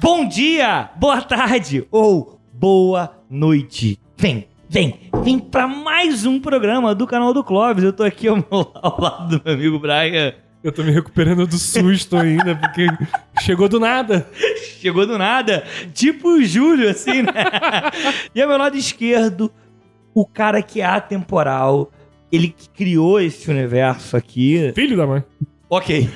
Bom dia, boa tarde ou boa noite. Vem, vem, vem pra mais um programa do canal do Clóvis. Eu tô aqui ao, ao lado do meu amigo Brian. Eu tô me recuperando do susto ainda, porque chegou do nada. Chegou do nada, tipo o Júlio, assim, né? e ao meu lado esquerdo, o cara que é atemporal, ele que criou esse universo aqui. Filho da mãe. Ok.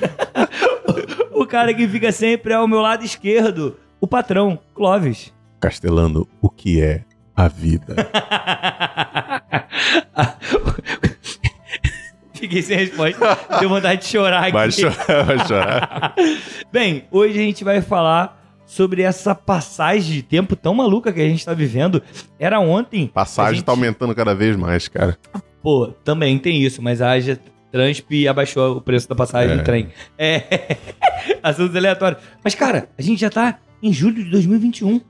O cara que fica sempre ao meu lado esquerdo, o patrão, Clóvis. Castelano, o que é a vida? Fiquei sem resposta. Deu vontade de chorar aqui. Vai chorar, vai chorar. Bem, hoje a gente vai falar sobre essa passagem de tempo tão maluca que a gente tá vivendo. Era ontem. Passagem gente- tá aumentando cada vez mais, cara. Pô, também tem isso, mas a Aja Transp abaixou o preço da passagem É. do trem. É. Assuntos aleatórios. Mas, cara, a gente já tá em julho de 2021.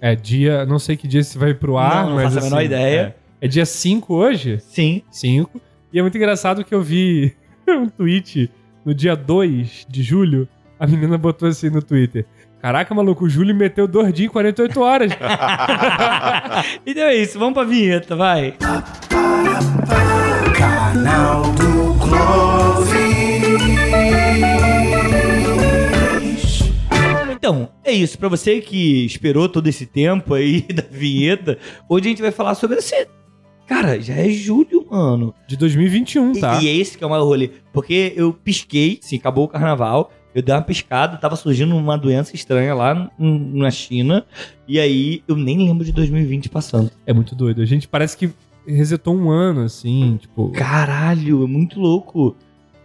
É dia, não sei que dia você vai pro ar, Não, não mas faço a assim, menor ideia. É, é dia 5 hoje? Sim. 5. E é muito engraçado que eu vi um tweet no dia 2 de julho. A menina botou assim no Twitter. Caraca, maluco, o Júlio meteu dois dias em 48 horas. Então é isso, vamos pra vinheta, vai. Canal do Então, é isso. Pra você que esperou todo esse tempo aí da vinheta, hoje a gente vai falar sobre esse. Cara, já é julho, mano. De 2021, E- tá? E, é esse que é o maior rolê. Porque eu pisquei, sim, acabou o carnaval. Eu dei uma piscada, tava surgindo uma doença estranha lá na China. E aí eu nem lembro de 2020 passando. É muito doido. A gente parece que resetou um ano, assim, tipo. Caralho, é muito louco.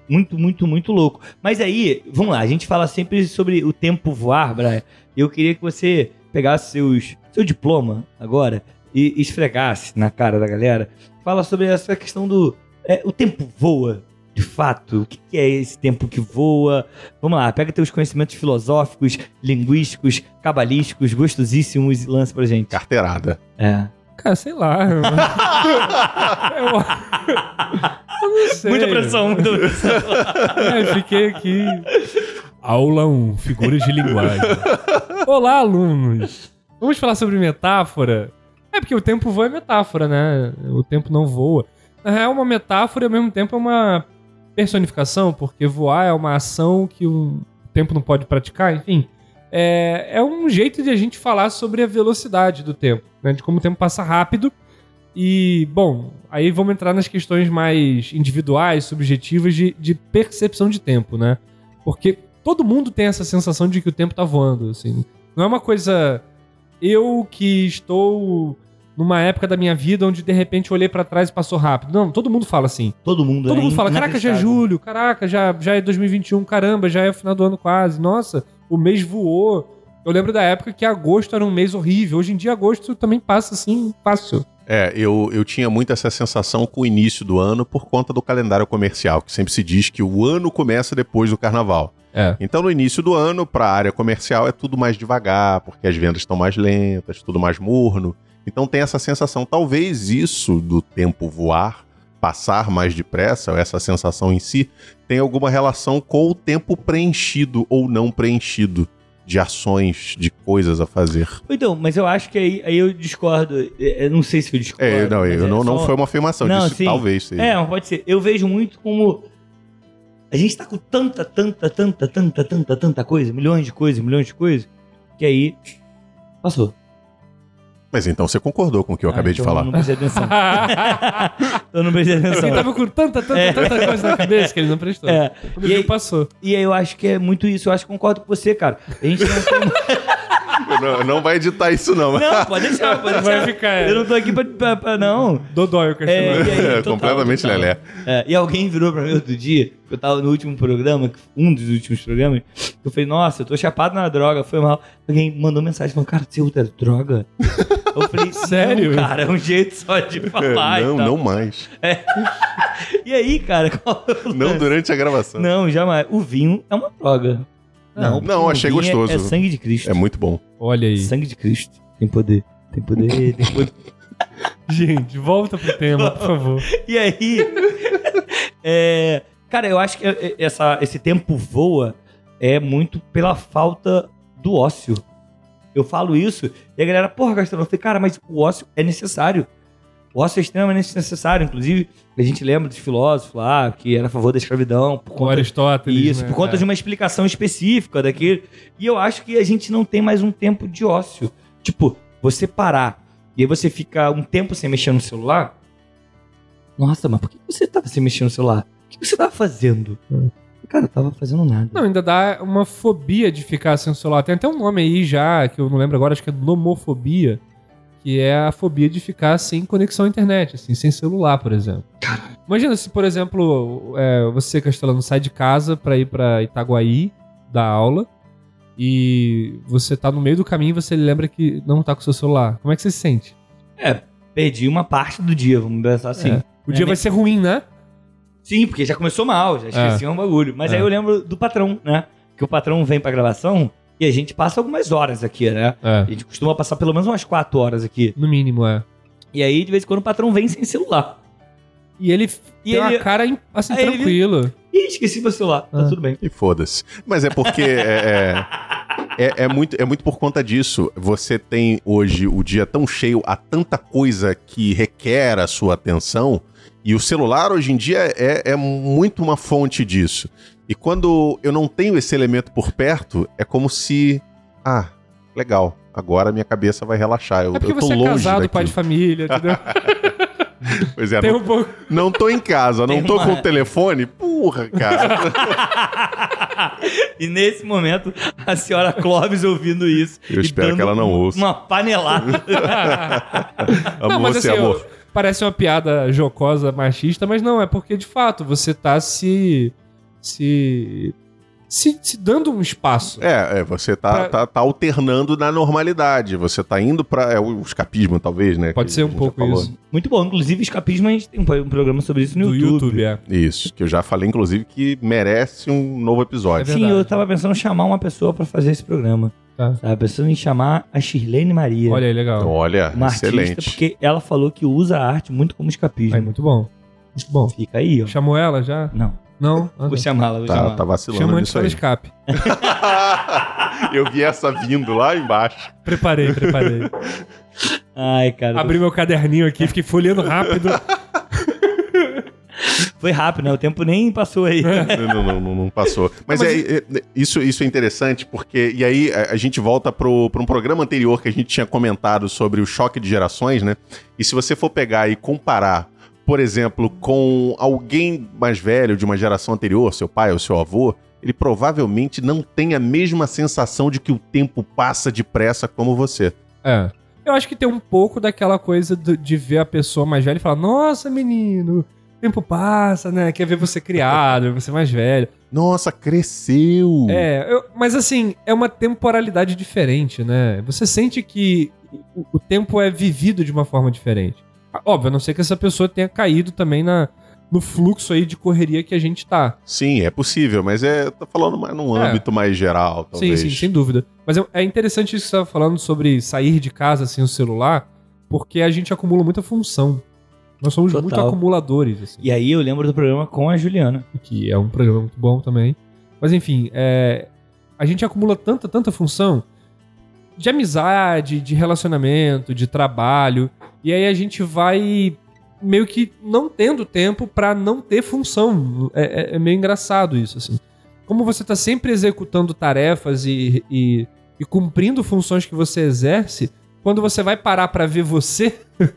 Muito, muito, muito louco. Mas aí, vamos lá, a gente fala sempre sobre o tempo voar, Brian. Eu queria que você pegasse seus, seu diploma agora e esfregasse na cara da galera. Fala sobre essa questão do. é, o tempo voa, de fato. O que, que é esse tempo que voa? Vamos lá, pega teus conhecimentos filosóficos, linguísticos, cabalísticos, gostosíssimos e lança pra gente. Carteirada. É. Cara, sei lá. Eu, eu, não sei. Muita pressão, muita pressão. É, fiquei aqui. Aula 1, figuras de linguagem. Olá, alunos. Vamos falar sobre metáfora? É porque o tempo voa é metáfora, né? O tempo não voa. Na real, é uma metáfora e ao mesmo tempo é uma personificação, porque voar é uma ação que o tempo não pode praticar, enfim. É, é um jeito de a gente falar sobre a velocidade do tempo, né? De como o tempo passa rápido. E, bom, aí vamos entrar nas questões mais individuais, subjetivas de, de percepção de tempo, né? Porque todo mundo tem essa sensação de que o tempo tá voando, assim. Não é uma coisa. Eu que estou numa época da minha vida onde de repente olhei pra trás e passou rápido. Não, todo mundo fala assim. Todo mundo Todo é mundo fala, caraca, já é julho, caraca, já, já é 2021, caramba, já é o final do ano quase. Nossa, o mês voou. Eu lembro da época que agosto era um mês horrível. Hoje em dia, agosto também passa assim, fácil. É, eu, eu tinha muito essa sensação com o início do ano por conta do calendário comercial, que sempre se diz que o ano começa depois do carnaval. É. Então, no início do ano, para a área comercial, é tudo mais devagar, porque as vendas estão mais lentas, tudo mais morno. Então, tem essa sensação. Talvez isso do tempo voar, passar mais depressa, ou essa sensação em si, tenha alguma relação com o tempo preenchido ou não preenchido de ações, de coisas a fazer. Então, mas eu acho que aí, aí eu discordo. Eu não sei se eu discordo. É, não, eu é não, não só- foi uma afirmação Não, disso, sim. talvez seja. É, pode ser. Eu vejo muito como. A gente tá com tanta, tanta, tanta, tanta, tanta, tanta coisa, milhões de coisas, milhões de coisas, que aí. Passou. Mas então você concordou com o que eu Ah, acabei de então Eu falar. não prestei atenção. eu não prestei atenção. Ele tava com tanta, tanta, tanta coisa na cabeça que ele não prestou. É. E aí- passou. E aí eu acho que é muito isso. Eu acho que concordo com você, cara. A gente não tem. não, não vai editar isso, não. Não, pode deixar, pode deixar. Vai ficar, é. Eu não tô aqui pra. pra- pra- não. Dodói o É, questionamento. e aí, É, total, completamente total. lelé. É, e alguém virou pra mim outro dia, que eu tava no último programa, um dos últimos programas, que eu falei, nossa, eu tô chapado na droga, foi mal. Alguém mandou mensagem, falou, cara, você usa droga? Eu falei, Sério? "Não, cara, é um jeito só de falar não, e não mais. E aí, cara, qual é Não durante a gravação. Não, jamais. O vinho é uma droga. Não, não, o achei vinho é- gostoso. É, sangue de Cristo. É muito bom. Olha aí. Sangue de Cristo. Tem poder. Tem poder, tem poder. Gente, volta pro tema, por favor. E aí, é, cara, eu acho que é- essa, esse tempo voa é muito pela falta do ócio. Eu falo isso e a galera, porra, Gastão, eu falei, cara, mas o ócio é necessário. O ócio é extremamente necessário. Inclusive, a gente lembra dos filósofos lá que era a favor da escravidão por Com conta Aristóteles. isso, né? por conta É. de uma explicação específica daquele. E eu acho que a gente não tem mais um tempo de ócio. Tipo, você parar e aí você fica um tempo sem mexer no celular. Nossa, mas por que você tava sem mexer no celular? O que você tava fazendo? Cara, eu tava fazendo nada. Não, ainda dá uma fobia de ficar sem o celular. Tem até um nome aí já, que eu não lembro agora, acho que é nomofobia, que é a fobia de ficar sem conexão à internet, assim, sem celular, por exemplo. Imagina se, por exemplo, é, você, Castelano, sai de casa pra ir pra Itaguaí dar aula e você tá no meio do caminho e você lembra que não tá com o seu celular. Como é que você se sente? É, perdi uma parte do dia, vamos pensar assim. É. O dia É, vai ser ruim, né? Sim, porque já começou mal, já esqueci um bagulho. Mas É. aí eu lembro do patrão, né? Que o patrão vem pra gravação e a gente passa algumas horas aqui, né? É. A gente costuma passar pelo menos umas quatro horas aqui. No mínimo, é. E aí, de vez em quando, o patrão vem sem celular. E ele E tem uma ele- cara assim, Aí ele- tranquilo. Ih, esqueci meu celular. Tá Ah. tudo bem. E foda-se. Mas é porque é, é, é- é muito, é muito por conta disso. Você tem hoje o dia tão cheio, há tanta coisa que requer a sua atenção, e o celular hoje em dia é, é muito uma fonte disso. E quando eu não tenho esse elemento por perto, é como se. Ah, legal. Agora minha cabeça vai relaxar. Eu, É porque eu tô você é longe casado, daquilo. pai de família, entendeu? Pois é, Tem não, um pouco. não tô em casa, não Tem tô uma- com o telefone. Porra, cara. e nesse momento, a senhora Clóvis ouvindo isso. Eu e espero dando que ela não ouça. Uma panelada. não, Amor, mas se assim, amor. eu- parece uma piada jocosa, machista, mas não, é porque de fato você tá se. se. se, se dando um espaço. É, é, você tá, Pra- tá, tá alternando na normalidade. Você tá indo pra. É o escapismo, talvez, né? Pode ser um pouco isso. Muito bom. Inclusive, escapismo, a gente tem um programa sobre isso no Do YouTube. YouTube, é. Isso, que eu já falei, inclusive, que merece um novo episódio. É Sim, eu tava pensando em chamar uma pessoa pra fazer esse programa. Tá. Tava pensando em chamar a Shirlene Maria. Olha aí, legal. Olha, uma excelente. artista, porque ela falou que usa a arte muito como escapismo. É muito bom. Muito bom. Fica aí, ó. Chamou ela já? Não, Não? Ah, vou tá. chamá-la, vou Tá, chamá-la. tá vacilando Chama antes para aí. escape. eu vi essa vindo lá embaixo. Preparei, preparei. Ai, cara. Abri meu caderninho aqui, fiquei folheando rápido. Foi rápido, né? O tempo nem passou aí. não, não, não, não passou. Mas, Mas é, é- isso, isso é interessante porque. E aí a, a gente volta pro, pra um programa anterior que a gente tinha comentado sobre o choque de gerações, né? E se você for pegar e comparar, por exemplo, com alguém mais velho de uma geração anterior, seu pai ou seu avô, ele provavelmente não tem a mesma sensação de que o tempo passa depressa como você. É. Eu acho que tem um pouco daquela coisa do- de ver a pessoa mais velha e falar: Nossa, menino, tempo passa, né? Quer ver você criado, ver você mais velho. Nossa, cresceu! É, eu- mas assim, é uma temporalidade diferente, né? Você sente que o, o tempo é vivido de uma forma diferente. Ah, Óbvio, a não ser que essa pessoa tenha caído também na, no fluxo aí de correria que a gente tá. Sim, é possível, mas é. Tô falando mais num É. âmbito mais geral, talvez. Sim, sim, sem dúvida. Mas é, é interessante isso que você estava falando sobre sair de casa sem o celular, porque a gente acumula muita função. Nós somos Total. muito acumuladores, assim. E aí eu lembro do programa com a Juliana. que é um programa muito bom também. Mas enfim, é, a gente acumula tanta, tanta função de amizade, de relacionamento, de trabalho, e aí a gente vai meio que não tendo tempo pra não ter função. É, é- é meio engraçado isso, assim. Como você tá sempre executando tarefas e, e, e cumprindo funções que você exerce, quando você vai parar pra ver você,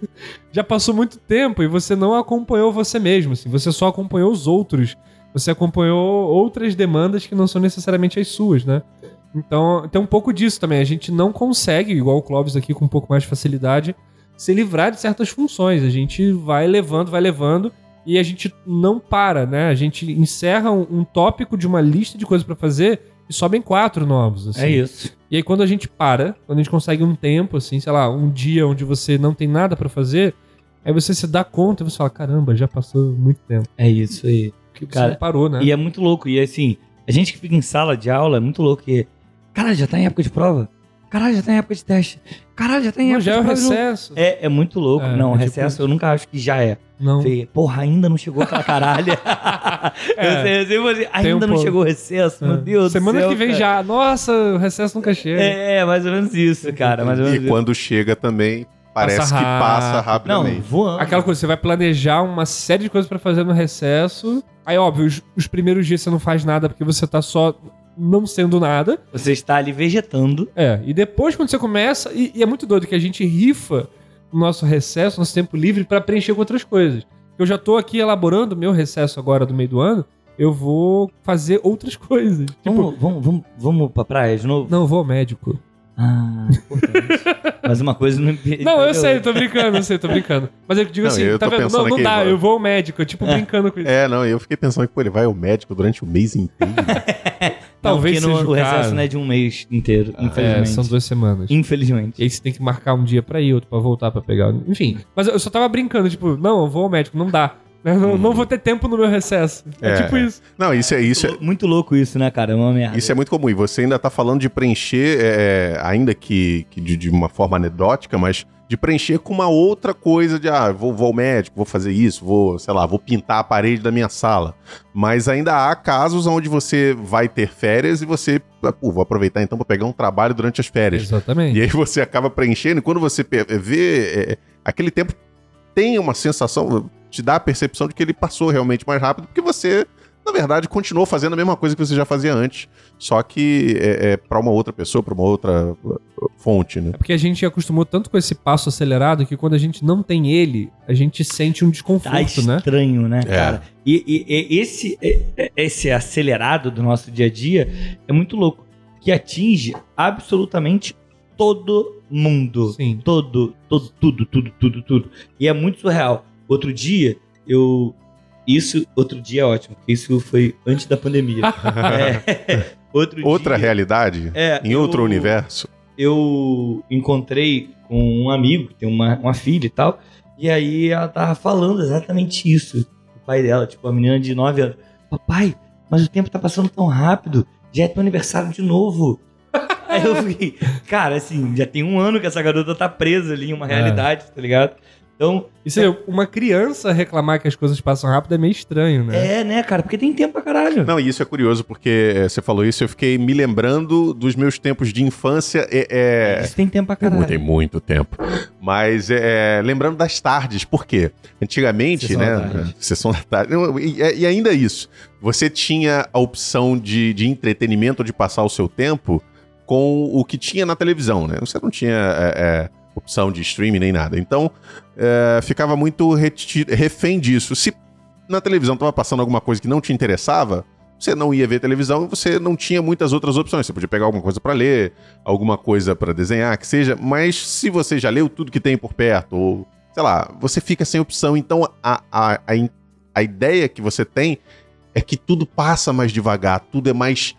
já passou muito tempo e você não acompanhou você mesmo, assim, você só acompanhou os outros. Você acompanhou outras demandas que não são necessariamente as suas, né? Então, tem um pouco disso também. A gente não consegue, igual o Clóvis aqui com um pouco mais de facilidade, se livrar de certas funções. A gente vai levando, vai levando e a gente não para, né? A gente encerra um, um tópico de uma lista de coisas pra fazer e sobem quatro novos. assim. É isso. E aí quando a gente para, quando a gente consegue um tempo, assim, sei lá, um dia onde você não tem nada pra fazer, aí você se dá conta e você fala, caramba, já passou muito tempo. É isso aí. Porque Cara, parou, né? E é muito louco. E assim, a gente que fica em sala de aula é muito louco. E, cara, já tá em época de prova. Caralho, já tá em época de teste. Caralho, já tá em Não, época já é o de prova de novo. recesso. É, é muito louco. É, não, é tipo recesso isso. eu nunca acho que já é. Não. Falei, porra, ainda não chegou aquela caralha. É. eu sei, eu sei, você, ainda um não pouco. chegou o recesso, meu É. Deus Semana do céu. que vem cara. já. Nossa, o recesso nunca chega. É, mais ou menos isso, cara. Mais ou menos E isso. quando chega também, parece Passa que passa rápido. Não, rapidamente. voando. Aquela coisa, você vai planejar uma série de coisas pra fazer no recesso. Aí, óbvio, os, os primeiros dias você não faz nada porque você tá só não sendo nada. Você está ali vegetando. É, e depois quando você começa, e, e é muito doido que a gente rifa o nosso recesso, nosso tempo livre pra preencher com outras coisas. Eu já tô aqui elaborando o meu recesso agora do meio do ano, eu vou fazer outras coisas. Tipo, Vamos, vamos, vamos, vamos pra praia de novo? não, eu vou ao médico. Ah, importante. Mas uma coisa não impede. Não, eu sei, tô brincando, eu sei, tô brincando. Mas eu digo Não, assim, eu tá vendo? Não, não dá, eu vou ao médico, eu, tipo, brincando com isso. É, não, eu fiquei pensando que, pô, ele vai ao médico durante o mês inteiro. Talvez não, no, o recesso não é de um mês inteiro, É, infelizmente. são duas semanas. Infelizmente. E aí você tem que marcar um dia pra ir, outro pra voltar pra pegar. Enfim. Mas eu só tava brincando, tipo, não, eu vou ao médico, não dá. Eu Não, não vou ter tempo no meu recesso. É, É. tipo isso. Não, isso é isso. É, Muito louco isso, né, cara? É uma merda. Isso é muito comum. E você ainda tá falando de preencher, é, ainda que, que de, de uma forma anedótica, mas de preencher com uma outra coisa de, ah, vou, vou ao médico, vou fazer isso, vou, sei lá, vou pintar a parede da minha sala. Mas ainda há casos onde você vai ter férias e você, pô, vou aproveitar então para pegar um trabalho durante as férias. Exatamente. E aí você acaba preenchendo, e quando você pe- vê, é, aquele tempo tem uma sensação, te dá a percepção de que ele passou realmente mais rápido, porque você, na verdade, continuou fazendo a mesma coisa que você já fazia antes, só que é, é para uma outra pessoa, para uma outra uh, fonte, né? É porque a gente acostumou tanto com esse passo acelerado que quando a gente não tem ele, a gente sente um Tá desconforto, né? estranho, né, É. cara? E, e- e esse, esse acelerado do nosso dia a dia é muito louco. Que atinge absolutamente todo mundo. Sim. Todo, todo, tudo, tudo, tudo, tudo. E é muito surreal. Outro dia, eu. Isso, outro dia é ótimo, porque isso foi antes da pandemia. É. Outro Outra dia, realidade, é, em eu- outro universo. eu encontrei com um amigo que tem uma, uma filha e tal, e aí ela tava falando exatamente isso. O pai dela, tipo, a menina de 9 anos. Papai, mas o tempo tá passando tão rápido, já é teu aniversário de novo. aí eu fiquei, cara, assim, já tem um ano que essa garota tá presa ali em uma realidade, tá ligado? Então, Isso é, uma criança reclamar que as coisas passam rápido é meio estranho, né? é, né, cara, porque tem tempo pra caralho. Não, e isso é curioso, porque é, você falou isso, eu fiquei me lembrando dos meus tempos de infância. É, é, Isso tem tempo pra caralho. muito, tem muito tempo. Mas é, lembrando das tardes, por quê? Antigamente, Sessão né? da tarde. Sessão da tarde. E, e ainda isso. Você tinha a opção de, de entretenimento, de passar o seu tempo com o que tinha na televisão, né? Você não tinha é, é, opção de streaming nem nada. Então, é, ficava muito refém disso. Se na televisão estava passando alguma coisa que não te interessava, você não ia ver televisão você não tinha muitas outras opções. Você podia pegar alguma coisa para ler, alguma coisa para desenhar, que seja, mas se você já leu tudo que tem por perto, ou sei lá, você fica sem opção. Então a, a, a, a ideia que você tem é que tudo passa mais devagar, tudo é mais.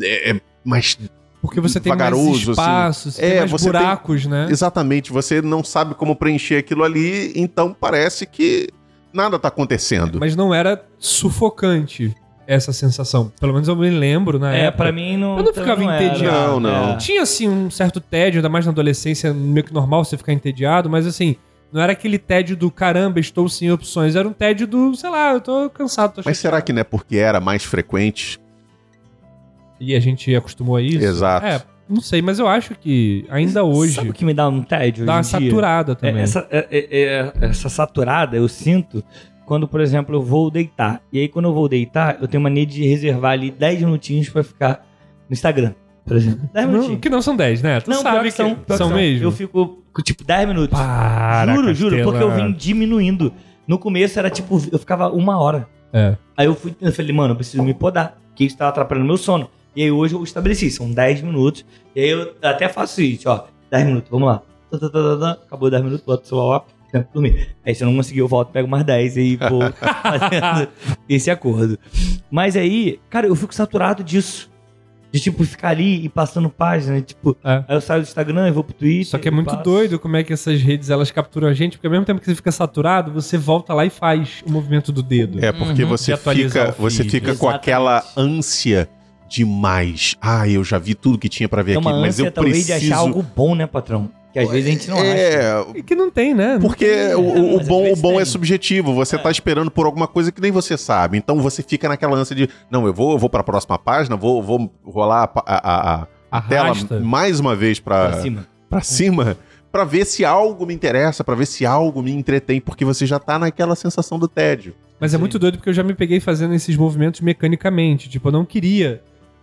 É, é mais. Porque você tem mais assim. espaço, você É, tem mais você tem- buracos, né? Exatamente, você não sabe como preencher aquilo ali, então parece que nada tá acontecendo. Mas não era sufocante essa sensação. Pelo menos eu me lembro na É, época. pra mim não. Eu não ficava era. entediado. Não, não. É. Tinha, assim, um certo tédio, ainda mais na adolescência, meio que normal você ficar entediado, mas assim, não era aquele tédio do caramba, estou sem opções. Era um tédio do, sei lá, eu tô cansado, tô Mas será que não é porque era mais frequente? E a gente acostumou a isso? Exato. É, não sei, mas eu acho que ainda hoje Sabe o que me dá um tédio? dá uma em dia? saturada É, também. essa, é- é- é- essa saturada eu sinto quando, por exemplo, eu vou deitar. E aí, quando eu vou deitar, eu tenho mania de reservar ali 10 minutinhos pra ficar no Instagram, por exemplo. 10 Não, minutinhos. que não são 10, né? Tu Não, sabe que que são, que são mesmo. Eu fico, com, tipo, 10 minutos. Para, juro, juro, porque eu Castela. vim diminuindo. No começo era tipo, eu ficava uma hora. É. Aí eu fui, eu falei, mano, eu preciso me podar, porque isso tava atrapalhando meu sono. E aí hoje eu estabeleci, são 10 minutos. E aí eu até faço o seguinte, ó, 10 minutos, vamos lá. Tá, tá, tá. Acabou 10 minutos, boto o celular lá, tempo dormir. Aí se eu não conseguir, eu volto, pego mais 10 e aí vou fazendo esse acordo. Mas aí, cara, eu fico saturado disso. De, tipo, ficar ali e passando página, tipo... É. Aí eu saio do Instagram e vou pro Twitter. Só que é muito passo. doido como é que essas redes elas capturam a gente, porque ao mesmo tempo que você fica saturado, você volta lá e faz o movimento do dedo. É, porque Uhum. você De atualizar fica, você fica com aquela ânsia demais. Ah, eu já vi tudo que tinha pra ver É aqui, mas eu preciso... de achar algo bom, né, patrão? Que às vezes a gente não acha. é, E que não tem, né? Porque tem. o, o- às bom, o bom é subjetivo. Você tá esperando por alguma coisa que nem você sabe. Então você fica naquela ânsia de, não, eu vou, eu vou para a próxima página, vou, vou rolar a, a, a, a- tela mais uma vez Pra para cima. para cima, pra ver se algo me interessa, pra ver se algo me entretém, porque você já tá naquela sensação do tédio. Mas é Sim. muito doido porque eu já me peguei fazendo esses movimentos mecanicamente. Tipo, eu não queria,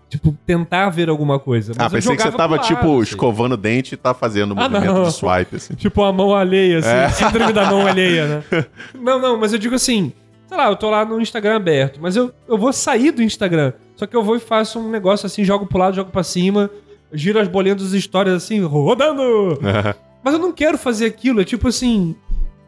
tipo, tentar ver alguma coisa. Mas ah, pensei que você tava tipo lado, assim. escovando o dente e tá fazendo o Ah, movimento não. de swipe assim. Tipo a mão alheia, assim. É. Síndrome da mão alheia, né? Não, não, mas eu digo assim, sei lá, eu tô lá no Instagram aberto, mas eu, eu vou sair do Instagram. Só que eu vou e faço um negócio assim, jogo pro lado, jogo pra cima, giro as bolinhas das histórias assim, rodando. Mas eu não quero fazer aquilo, é tipo assim.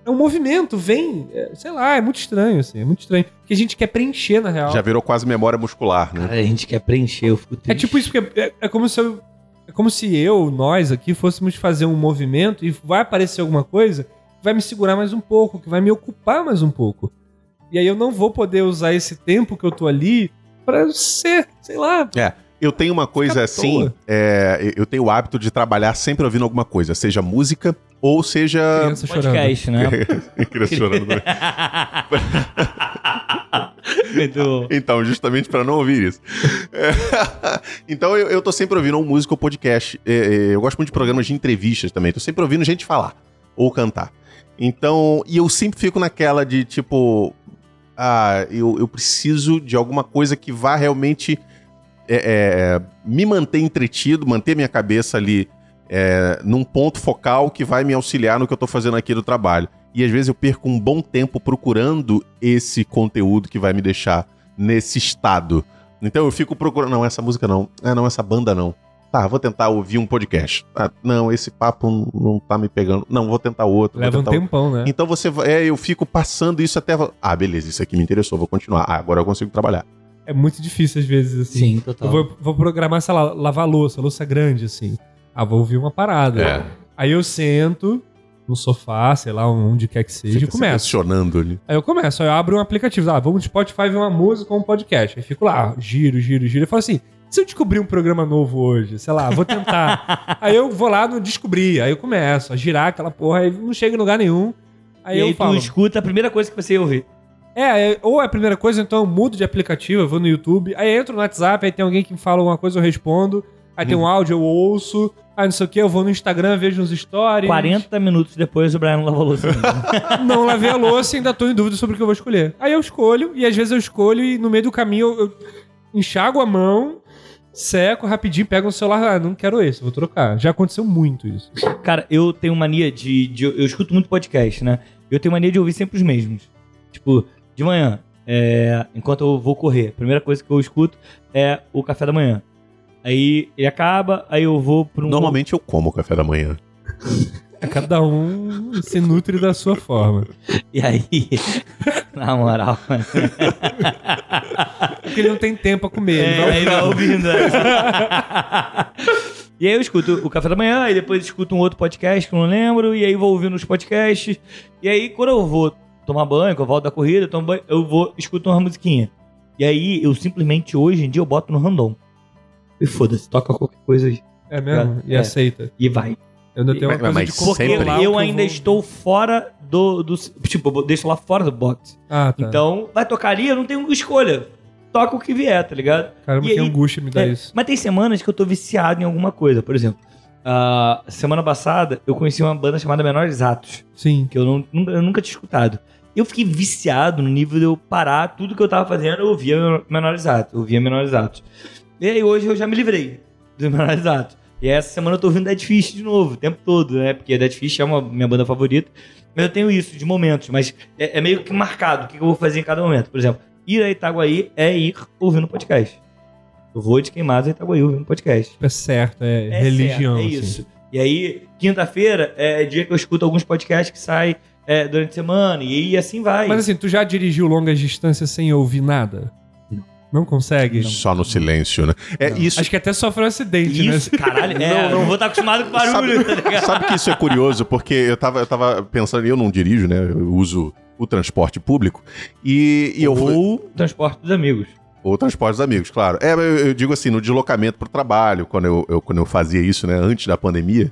É um movimento, vem. é, sei lá, é muito estranho, assim, é muito estranho. Porque a gente quer preencher, na real. Já virou quase memória muscular, né? Cara, a gente quer preencher, eu fico É triste. tipo isso, porque é, é como se eu. É como se eu, nós aqui, fôssemos fazer um movimento e vai aparecer alguma coisa que vai me segurar mais um pouco, que vai me ocupar mais um pouco. E aí eu não vou poder usar esse tempo que eu tô ali pra ser, sei lá. Eu tenho uma coisa à assim, é, eu tenho o hábito de trabalhar sempre ouvindo alguma coisa, seja música ou seja. Criança chorando. podcast, né? Criança chorando. Então, justamente pra não ouvir isso. É, então, eu, eu tô sempre ouvindo um música ou podcast. É, é, eu gosto muito de programas de entrevistas também. Tô sempre ouvindo gente falar ou cantar. Então, e eu sempre fico naquela de tipo. Ah, eu, eu preciso de alguma coisa que vá realmente é, é, me manter entretido, manter minha cabeça ali é, num ponto focal que vai me auxiliar no que eu tô fazendo aqui do trabalho. E às vezes eu perco um bom tempo procurando esse conteúdo que vai me deixar nesse estado. Então eu fico procurando. Não, essa música não. Ah, não, essa banda não. Tá, vou tentar ouvir um podcast. Ah, não, esse papo não- tá me pegando. Não, vou tentar outro. Leva um tentar outro. tempão, né? Então você vai. É, eu fico passando isso até. Ah, beleza, isso aqui me interessou, vou continuar. Ah, agora eu consigo trabalhar. É muito difícil às vezes, assim. Sim, total. Eu vou, vou programar, sei lá, lavar louça, louça grande, assim. Ah, vou ouvir uma parada. É. Aí eu sento no sofá, sei lá, onde quer que seja, e Fica começo. selecionando ali. Aí eu começo, aí eu abro um aplicativo. Ah, vamos no Spotify ver uma música ou um podcast. Aí fico lá, giro, giro, giro. E falo assim: se eu descobrir um programa novo hoje, sei lá, vou tentar. aí eu vou lá no descobrir. Aí eu começo a girar aquela porra, aí não chega em lugar nenhum. Aí e eu aí falo. tu escuta a primeira coisa que você ia ouvir. É, é, ou é a primeira coisa, então eu mudo de aplicativo, eu vou no YouTube, aí entro no WhatsApp, aí tem alguém que me fala alguma coisa, eu respondo. Aí tem um Uhum. áudio, eu ouço. Aí não sei o que, eu vou no Instagram, vejo uns stories. 40 minutos depois o Brian lavou a louça. Não lavei a louça e ainda tô em dúvida sobre o que eu vou escolher. Aí eu escolho, e às vezes eu escolho e no meio do caminho eu, eu enxago a mão, seco rapidinho, pego o celular, ah, não quero esse, vou trocar. Já aconteceu muito isso. Cara, eu tenho mania de, de- Eu escuto muito podcast, né? Eu tenho mania de ouvir sempre os mesmos. Tipo, de manhã, é, enquanto eu vou correr, a primeira coisa que eu escuto é o café da manhã. Aí ele acaba, aí eu vou pra um. Normalmente eu como o café da manhã. Cada um se nutre da sua forma. E aí, na moral. Porque ele não tem tempo a comer. É, aí vai ouvindo. né? e aí eu escuto o café da manhã, aí depois escuto um outro podcast que eu não lembro, e aí vou ouvindo os podcasts. E aí quando eu vou tomar banho, que eu volto da corrida, eu tomo banho, eu vou escuto uma musiquinha. E aí eu simplesmente hoje em dia eu boto no random. E foda-se, toca qualquer coisa aí. É mesmo? E É. aceita. E vai. Eu ainda tenho uma Mas- coisa mas de Porque sempre. eu ainda vou- estou fora do, do. Tipo, eu deixo lá fora do box. Ah, tá. Então, vai tocar ali, eu não tenho escolha. Toca o que vier, tá ligado? Caramba, e que aí- angústia me dá É, isso. Mas tem semanas que eu tô viciado em alguma coisa. Por exemplo, a semana passada eu conheci uma banda chamada Menores Atos, Sim. que eu, não, nunca, eu nunca tinha escutado. Eu fiquei viciado no nível de eu parar tudo que eu tava fazendo, eu ouvia Menores Atos, eu ouvia Menores Atos. E aí hoje eu já me livrei dos Menores Atos. E essa semana eu tô ouvindo Dead Fish de novo, o tempo todo, né? Porque Dead Fish é uma minha banda favorita. Mas eu tenho isso de momentos, mas é, é meio que marcado o que eu vou fazer em cada momento. Por exemplo, ir a Itaguaí é ir ouvindo podcast. Eu vou de queimados a Itaguaí ouvindo podcast. É certo, é, É religião. certo, é assim. isso. E aí, quinta-feira é dia que eu escuto alguns podcasts que saem é, durante a semana. E, assim vai. Mas assim, tu já dirigiu longas distâncias sem ouvir nada? Não. Não consegue? Só no silêncio, né? É isso. Acho que até sofreu um acidente, Isso, né? caralho. É, não, vou estar acostumado com barulho, tá ligado? Sabe que isso é curioso, porque eu tava, eu tava pensando, eu não dirijo, né? Eu uso o transporte público. E, e eu fui. Ou transporte dos amigos. Ou transporte dos amigos, claro. É, eu, eu digo assim, no deslocamento pro trabalho, quando eu, eu- quando eu fazia isso, né, antes da pandemia,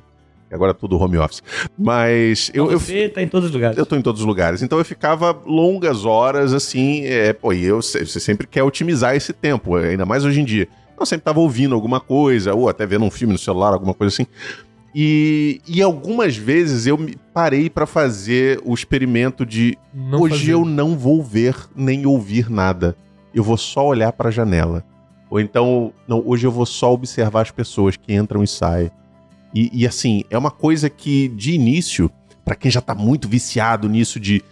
agora é tudo home office. Mas eu, eu, Você tá em todos os lugares. eu tô em todos os lugares. Então eu ficava longas horas, assim, é, pô, e eu, você sempre quer otimizar esse tempo, ainda mais hoje em dia. Eu sempre tava ouvindo alguma coisa, ou até vendo um filme no celular, alguma coisa assim. E, e algumas vezes eu me parei pra fazer o experimento de Não hoje fazer. eu não vou ver nem ouvir nada. Eu vou só olhar pra janela. Ou então, não, hoje eu vou só observar as pessoas que entram e saem. E, e, assim, é uma coisa que de início, pra quem já tá muito viciado nisso de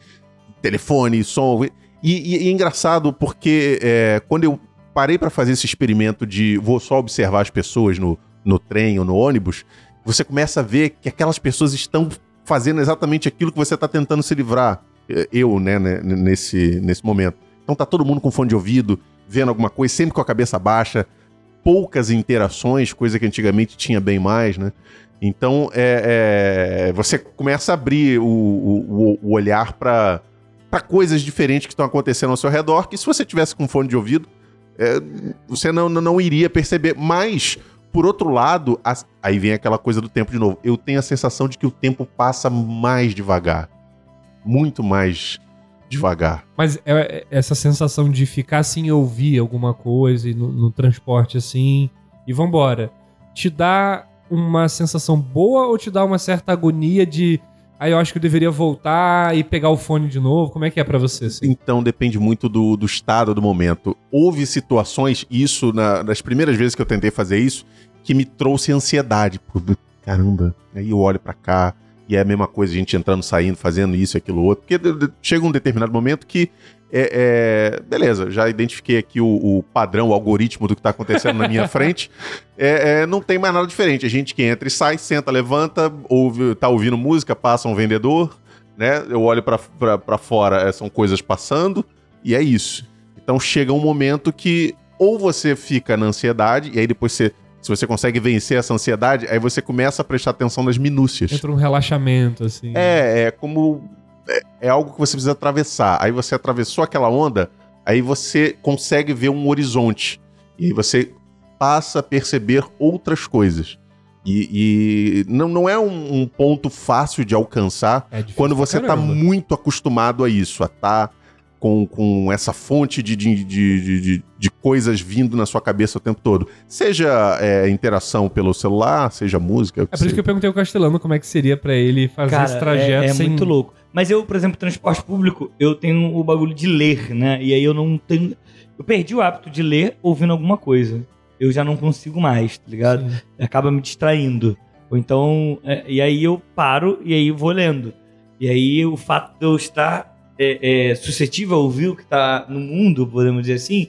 telefone, som. E, e- é engraçado porque é, quando eu parei pra fazer esse experimento de vou só observar as pessoas no, no trem ou no ônibus, você começa a ver que aquelas pessoas estão fazendo exatamente aquilo que você tá tentando se livrar. É, Eu, né, né, nesse, nesse momento. Então tá todo mundo com fone de ouvido, vendo alguma coisa, sempre com a cabeça baixa, poucas interações, coisa que antigamente tinha bem mais, né? Então é, é, você começa a abrir o, o, o olhar para coisas diferentes que estão acontecendo ao seu redor, que se você tivesse com fone de ouvido, é, você não, não, iria perceber. Mas, por outro lado, as- aí vem aquela coisa do tempo de novo. Eu tenho a sensação de que o tempo passa mais devagar. Muito mais devagar. Mas é, é essa sensação de ficar sem ouvir alguma coisa e no, no transporte assim, e vambora. Te dá uma sensação boa ou te dá uma certa agonia de. Aí eu acho que eu deveria voltar e pegar o fone de novo? Como é que é pra você? Assim? Então depende muito do, do estado do momento. Houve situações, isso na- nas primeiras vezes que eu tentei fazer isso, que me trouxe ansiedade. Caramba, aí eu olho pra cá e é a mesma coisa, a gente entrando, saindo, fazendo isso, aquilo, outro. Porque chega um determinado momento que é, é- beleza, já identifiquei aqui o, o padrão, o algoritmo do que tá acontecendo na minha frente. É, é, não tem mais nada diferente. A gente que entra e sai, senta, levanta, ouve, tá ouvindo música, passa um vendedor, né? Eu olho pra fora, é, são coisas passando, e é isso. Então chega um momento que ou você fica na ansiedade, e aí depois você. Se você consegue vencer essa ansiedade, aí você começa a prestar atenção nas minúcias. Entra um relaxamento, assim. É, é como. É, é algo que você precisa atravessar. Aí você atravessou aquela onda, aí você consegue ver um horizonte. E aí você passa a perceber outras coisas. E, e não, não é um, um ponto fácil de alcançar É quando você tá caramba. muito acostumado a isso, a tá com, com essa fonte de, de, de, de, de- de coisas vindo na sua cabeça o tempo todo. Seja é, interação pelo celular, seja música. É por isso que eu perguntei ao Castelano como é que seria pra ele fazer Cara, esse trajeto é, é sem. muito louco. Mas eu, por exemplo, transporte público, eu tenho o bagulho de ler, né? E aí eu não tenho. Eu perdi o hábito de ler ouvindo alguma coisa. Eu já não consigo mais, tá ligado? Sim. Acaba me distraindo. Ou então. é, e aí eu paro e aí eu vou lendo. E aí o fato de eu estar é, é, suscetível a ouvir o que tá no mundo, podemos dizer assim,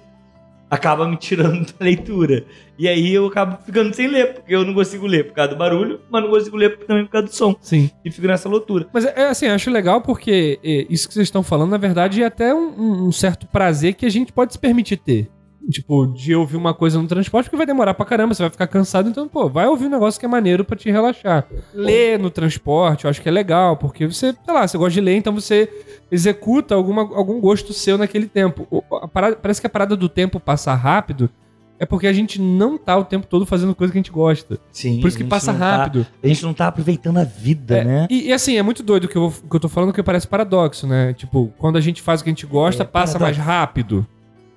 acaba me tirando da leitura. E aí eu acabo ficando sem ler, porque eu não consigo ler por causa do barulho, mas não consigo ler também por causa do som. Sim. E fico nessa loucura. Mas é assim, eu acho legal porque é, isso que vocês estão falando, na verdade, é até um, um certo prazer que a gente pode se permitir ter. Tipo, de ouvir uma coisa no transporte, porque vai demorar pra caramba, você vai ficar cansado, então, pô, vai ouvir um negócio que é maneiro pra te relaxar. Ler no transporte, eu acho que é legal, porque você, sei lá, você gosta de ler, então você executa alguma, algum gosto seu naquele tempo. Parada- parece que a parada do tempo passar rápido é porque a gente não tá o tempo todo fazendo coisa que a gente gosta. Sim. Por isso que passa rápido. a gente não tá aproveitando a vida, É, né? E, e assim, é muito doido o que eu, que eu tô falando, que parece paradoxo, né? Tipo, quando a gente faz o que a gente gosta, É, passa paradoxo. mais rápido.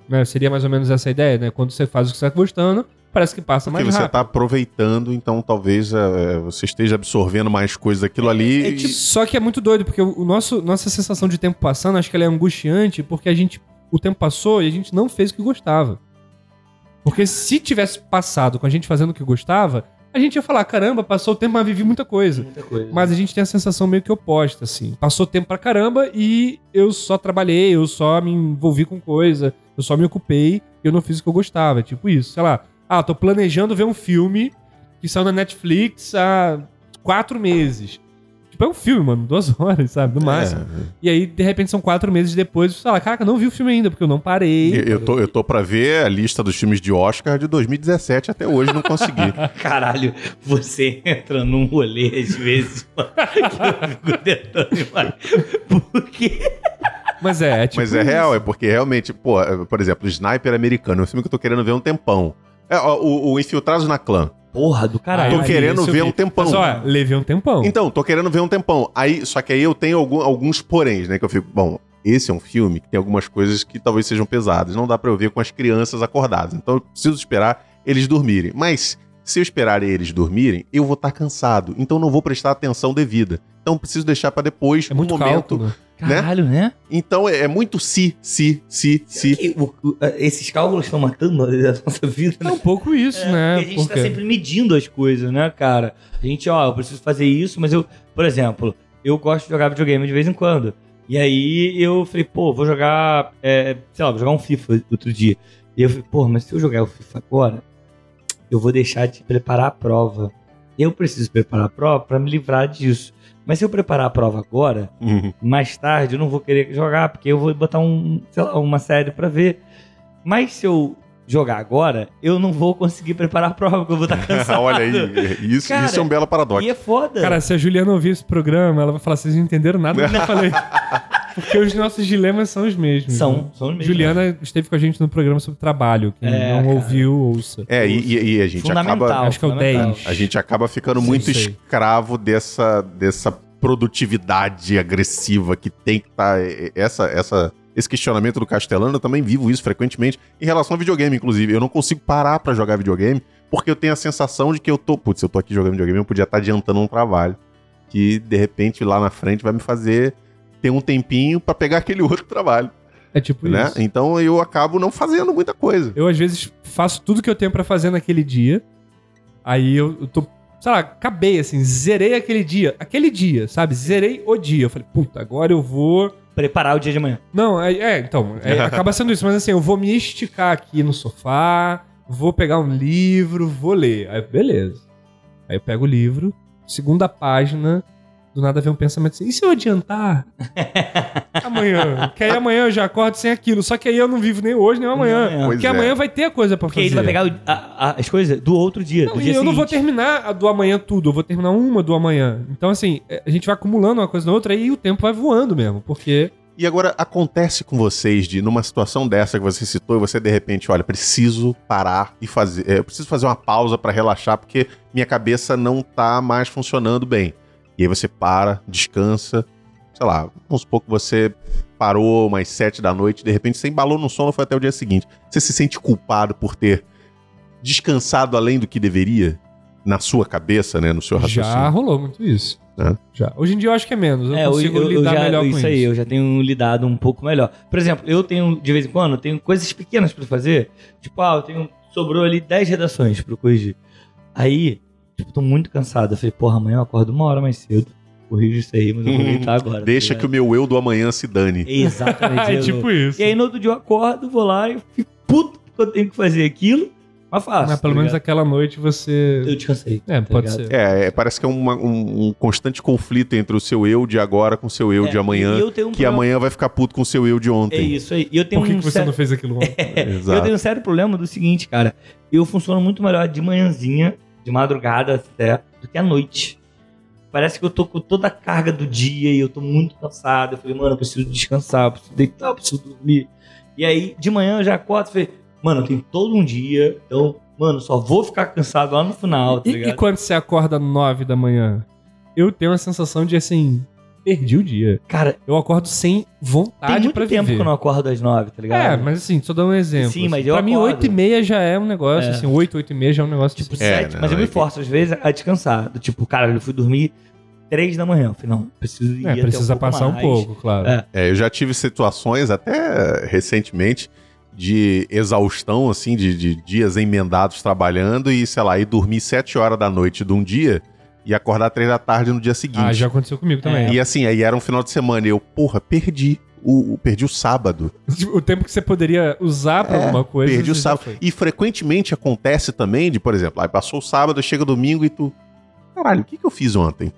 Né? Seria mais ou menos essa a ideia, né? Quando você faz o que você tá gostando, parece que passa Porque mais você rápido. tá aproveitando, então talvez é, você esteja absorvendo mais coisas daquilo ali. É e- tipo- só que é muito doido, porque o o nosso, nossa sensação de tempo passando, acho que ela é angustiante, porque a gente. O tempo passou e a gente não fez o que gostava. Porque se tivesse passado com a gente fazendo o que gostava, a gente ia falar: caramba, passou o tempo, mas vivi muita coisa. Muita coisa. Mas a gente tem a sensação meio que oposta, assim. Passou tempo pra caramba e eu só trabalhei, eu só me envolvi com coisa, eu só me ocupei, eu não fiz o que eu gostava. Tipo isso, sei lá. Ah, tô planejando ver um filme que saiu na Netflix há quatro meses. Tipo, é um filme, mano, duas horas, sabe? No máximo. É, E aí, de repente, são quatro meses depois, sei lá, caraca, não vi o filme ainda, porque eu não parei. eu, eu tô, eu tô pra ver a lista dos filmes de Oscar de 2017, até hoje não consegui. Caralho, você entra num rolê às vezes mano, que eu fico tentando imaginar. Por quê? Mas é, é tipo Mas é isso. real, é porque realmente, pô, é, por exemplo, o Sniper americano, é um filme que eu tô querendo ver um tempão. É, ó, o, o Infiltrados na Clã. Porra do caralho. Tô Aí, querendo ver um tempão. Mas, ó, levei um tempão. Então, tô querendo ver um tempão. Aí, só que aí eu tenho algum- alguns poréns, né? Que eu fico, bom, esse é um filme que tem algumas coisas que talvez sejam pesadas. Não dá pra eu ver com as crianças acordadas. Então eu preciso esperar eles dormirem. Mas se eu esperar eles dormirem, eu vou estar cansado. Então não vou prestar atenção devida. Então preciso deixar pra depois, é muito um momento. cálculo. Caralho, né? Então é, é muito se, se, se, se. Que o- o- esses cálculos estão matando a nossa vida, É né? um pouco isso, né? Porque a gente tá Porque- sempre medindo as coisas, né, cara? A gente, ó, eu preciso fazer isso, mas eu, por exemplo, eu gosto de jogar videogame de vez em quando. E aí eu falei, pô, vou jogar, é, sei lá, vou jogar um FIFA outro dia. E eu falei, pô, mas se eu jogar o FIFA agora, eu vou deixar de preparar a prova. Eu preciso preparar a prova pra me livrar disso. Mas se eu preparar a prova agora, Uhum. mais tarde eu não vou querer jogar, porque eu vou botar um, sei lá, uma série pra ver. Mas se eu jogar agora, eu não vou conseguir preparar a prova, porque eu vou estar cansado. Olha aí, isso, Cara, isso é um belo paradoxo. E é foda. Cara, se a Juliana ouvir esse programa, ela vai falar, vocês não entenderam nada do que eu falei. Porque os nossos dilemas são os mesmos. né? são, são mesmo. Juliana esteve com a gente no programa sobre trabalho. Quem É, não cara. ouviu, ouça. É, e, e- a gente Fundamental. acaba. Acho que é o fundamental. 10. A gente acaba ficando Sim, muito escravo dessa, dessa produtividade agressiva que tem que estar. essa, essa, esse questionamento do Castelano, eu também vivo isso frequentemente em relação a videogame, inclusive. Eu não consigo parar pra jogar videogame porque eu tenho a sensação de que eu tô. Putz, eu tô aqui jogando videogame, eu podia estar adiantando um trabalho. Que de repente lá na frente vai me fazer ter um tempinho pra pegar aquele outro trabalho, É tipo né? isso. Então eu acabo não fazendo muita coisa. Eu, às vezes, faço tudo que eu tenho pra fazer naquele dia. Aí eu, eu tô, sei lá, acabei, assim, zerei aquele dia. Aquele dia, sabe? Zerei o dia. Eu falei, puta, agora eu vou. Preparar o dia de amanhã. Não, é, é, então, é, acaba sendo isso. Mas assim, eu vou me esticar aqui no sofá, vou pegar um livro, vou ler. Aí, beleza. Aí eu pego o livro, segunda página, do nada vem um pensamento assim, e se eu adiantar? amanhã. Que aí amanhã eu já acordo sem aquilo. Só que aí eu não vivo nem hoje, nem amanhã. Pois Porque é. amanhã vai ter a coisa pra Porque aí fazer. tu vai pegar o- a- a- as coisas do outro dia. Não, do e dia eu não vou seguinte. terminar a do amanhã tudo, eu vou terminar uma do amanhã. Então, assim, é, a gente vai acumulando uma coisa na outra e o tempo vai voando mesmo, porque E agora acontece com vocês de numa situação dessa que você citou e você de repente, olha, preciso parar e fazer, é, eu preciso fazer uma pausa pra relaxar porque minha cabeça não tá mais funcionando bem. E aí você para, descansa, sei lá, vamos supor que você parou umas sete da noite, de repente você embalou no sono, foi até o dia seguinte. Você se sente culpado por ter descansado além do que deveria na sua cabeça, né, no seu raciocínio? já rolou muito isso. É. Já. Hoje em dia eu acho que é menos. Eu É, eu, consigo eu- eu lidar já, melhor com isso isso. aí, eu já tenho lidado um pouco melhor. Por exemplo, eu tenho, de vez em quando, eu tenho coisas pequenas pra fazer. Tipo, ah, eu tenho, sobrou ali 10 redações pra eu corrigir. Aí, tipo, tô muito cansado. Eu falei, porra, amanhã eu acordo uma hora mais cedo. Corrijo isso aí, mas eu vou deitar agora. Deixa que o meu eu do amanhã se dane. Exatamente. é tipo isso. E aí no outro dia eu acordo, vou lá e fico puto porque eu tenho que fazer aquilo, mas faço. Mas pelo tá menos ligado? aquela noite você. eu descansei. É, tá pode ligado? ser. É, é, parece que é uma- um, um constante conflito entre o seu eu de agora com o seu eu É, de amanhã, e eu tenho um que problema- amanhã vai ficar puto com o seu eu de É ontem. isso aí. E eu tenho Por que, um que você sério- não fez aquilo ontem? Exato. Eu tenho um sério problema do seguinte, cara. Eu funciono muito melhor de manhãzinha, de madrugada até, do que à noite. Parece que eu tô com toda a carga do dia e eu tô muito cansado. Eu falei, mano, eu preciso descansar, eu preciso deitar, eu preciso dormir. E aí, de manhã eu já acordo e falei, mano, tem todo um dia, então, mano, só vou ficar cansado lá no final, tá E, ligado? e quando você acorda nove da manhã? Eu tenho a sensação de assim, perdi o dia. Cara, Eu acordo sem tem vontade muito pra tempo viver. que eu não acordo às nove, tá ligado? É, mas assim, só dar um exemplo. Sim, mas assim. eu Pra mim, acordo. oito e meia já é um negócio, É. assim, oito, oito e meia já é um negócio Tipo, assim. É, sete, não, mas eu é me que- forço às vezes a descansar. Do tipo, cara, eu fui dormir três da manhã. Eu falei, não, preciso ir É, até precisa um passar um mais. pouco, claro. É. É, eu já tive situações, até recentemente, de exaustão, assim, de, de dias emendados trabalhando e, sei lá, ir dormir sete horas da noite de um dia e acordar três da tarde no dia seguinte. Ah, já aconteceu comigo também. E assim, aí era um final de semana e eu, porra, perdi. O, o- perdi o sábado. O tempo que você poderia usar pra É, alguma coisa. perdi o sábado. E frequentemente acontece também de, por exemplo, aí passou o sábado, chega domingo e tu. Caralho, o que, que eu fiz ontem?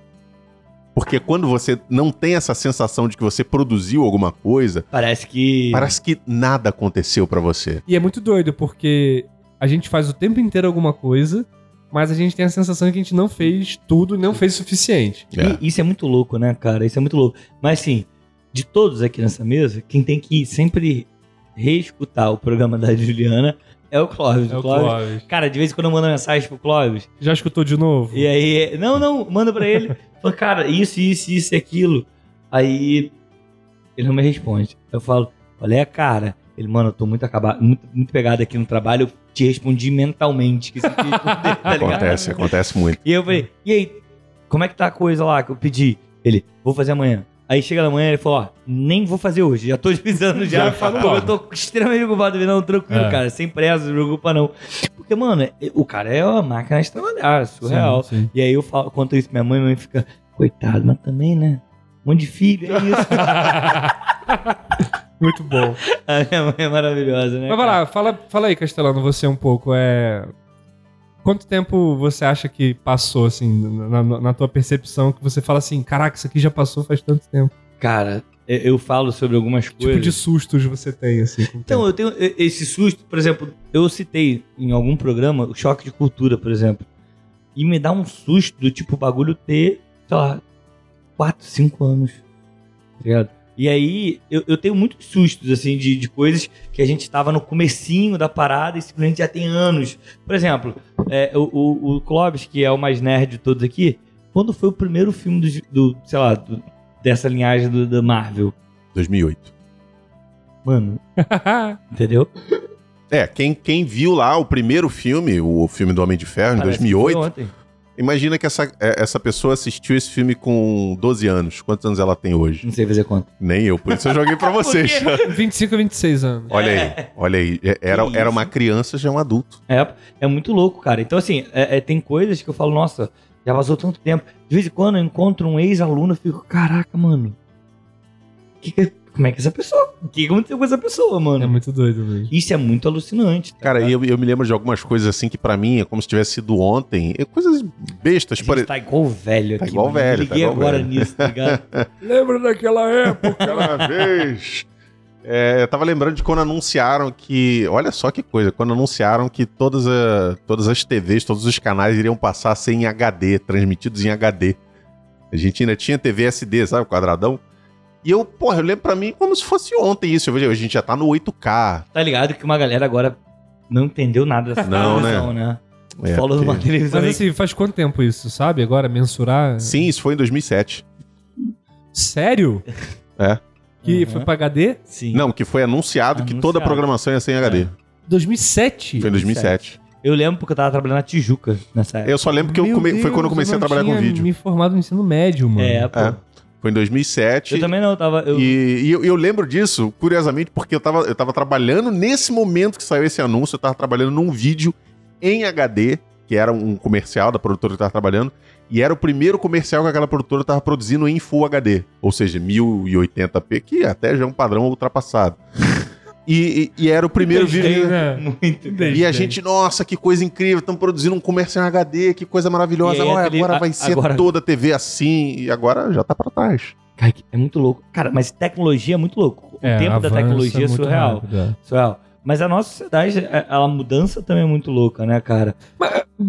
Porque quando você não tem essa sensação de que você produziu alguma coisa, Parece que. parece que nada aconteceu pra você. E é muito doido, porque a gente faz o tempo inteiro alguma coisa, mas a gente tem a sensação de que a gente não fez tudo, não fez o suficiente. É. E Isso é muito louco, né, cara? Isso é muito louco. Mas assim, de todos aqui nessa mesa, quem tem que sempre reescutar o programa da Juliana é o Clóvis. É o Clóvis- Clóvis. Cara, de vez em quando eu mando mensagem pro Clóvis, Já escutou de novo? e aí, não, não, manda pra ele. Fala, cara, isso, isso, isso e aquilo. Aí ele não me responde. Eu falo, olha cara. Ele, mano, eu tô muito acabado, muito, muito pegado aqui no trabalho. Eu te respondi mentalmente. Que responder, tá ligado? Acontece, acontece muito. E eu falei, e aí, como é que tá a coisa lá que eu pedi? Ele, vou fazer amanhã. Aí chega na manhã ele falou, ó, nem vou fazer hoje, já tô avisando já. Já fala Pô, eu tô extremamente ocupado, ele, não, tranquilo, É. cara, sem pressa, não se preocupa não. Porque, mano, o cara é uma máquina de trabalhar, surreal. Sim, sim. E aí eu falo, conto isso pra minha mãe, minha mãe fica, coitado, mas também, né? Um monte de filho, é isso. Muito bom. a minha mãe é maravilhosa, né? Mas vai lá, fala, fala aí, Castelano, você um pouco. É... Quanto tempo você acha que passou, assim, na, na- tua percepção, que você fala assim, caraca, isso aqui já passou faz tanto tempo? Cara, eu, eu falo sobre algumas Que coisas. tipo de sustos você tem, assim? Então, tempo? eu tenho esse susto, por exemplo, eu citei em algum programa o choque de cultura, por exemplo. E me dá um susto do tipo o bagulho ter, sei lá, 4, 5 anos. Tá ligado? E aí, eu, eu tenho muitos sustos, assim, de, de coisas que a gente tava no comecinho da parada e simplesmente já tem anos. Por exemplo, é, o, o, o Clóvis, que é o mais nerd de todos aqui, quando foi o primeiro filme do, do sei lá, do- dessa linhagem do, da Marvel? 2008. Mano, entendeu? É, quem, quem viu lá o primeiro filme, o filme do Homem de Ferro, em Parece que 2008, foi ontem. Imagina que essa, é, essa pessoa assistiu esse filme com 12 anos. Quantos anos ela tem hoje? Não sei fazer conta. Nem eu, por isso eu joguei pra vocês. 25 a 26 anos. olha aí, olha aí. É- Era, era uma criança, já é um adulto. É, é muito louco, cara. Então, assim, é- é, tem coisas que eu falo, nossa, já vazou tanto tempo. De vez em quando eu encontro um ex-aluno, eu fico, caraca, mano. Que que- como é que essa pessoa. O que aconteceu com essa pessoa, mano? É muito doido mesmo. Isso é muito alucinante. tá Cara, eu, eu me lembro de algumas coisas assim que pra mim é como se tivesse sido ontem. É coisas bestas. A gente tá igual velho Tá aqui. igual mano. Eu velho, tá Liguei igual agora velho. nisso, tá ligado? Lembra daquela época? Aquela vez. É, eu tava lembrando de quando anunciaram que. Olha só que coisa. Quando anunciaram que todas, a- todas as TVs, todos os canais iriam passar a ser em HD, transmitidos em HD. A gente ainda tinha TV SD, sabe? Quadradão. E eu, porra, eu lembro pra mim como se fosse ontem isso. Eu vejo, a gente já tá no 8K. tá ligado que uma galera agora não entendeu nada dessa Não, televisão, né? É, Falou numa porque- televisão. Mas aí assim, faz quanto tempo isso, sabe? Agora, mensurar? Sim, isso foi em 2007. Sério? É. Que Aham. foi pra HD? Sim. Não, que foi anunciado, que toda a Anunciado. programação ia ser em HD. 2007? Foi em 2007. Eu lembro porque eu tava trabalhando na Tijuca nessa época. Eu só lembro que eu come- foi Deus, quando eu comecei a não trabalhar com vídeo. me formado no ensino médio, mano. É, pô. É. Foi em 2007. Eu também não, eu tava. Eu... E, e eu, eu lembro disso, curiosamente, porque eu tava, eu tava trabalhando nesse momento que saiu esse anúncio, eu tava trabalhando num vídeo em HD, que era um comercial da produtora que eu tava trabalhando, e era o primeiro comercial que aquela produtora tava produzindo em Full HD, ou seja, 1080p, que até já é um padrão ultrapassado. E, e- e era o primeiro vídeo. né? Muito E a gente, nossa, que coisa incrível, estão produzindo um comercial em HD, que coisa maravilhosa. Aí aquele- agora a- vai ser agora- toda a TV assim, e agora já tá pra trás. Cara, é muito louco. Cara, mas tecnologia é muito louco. O É, tempo da tecnologia é surreal. rápido, é. surreal. Mas a nossa sociedade, a, a mudança também é muito louca, né, cara?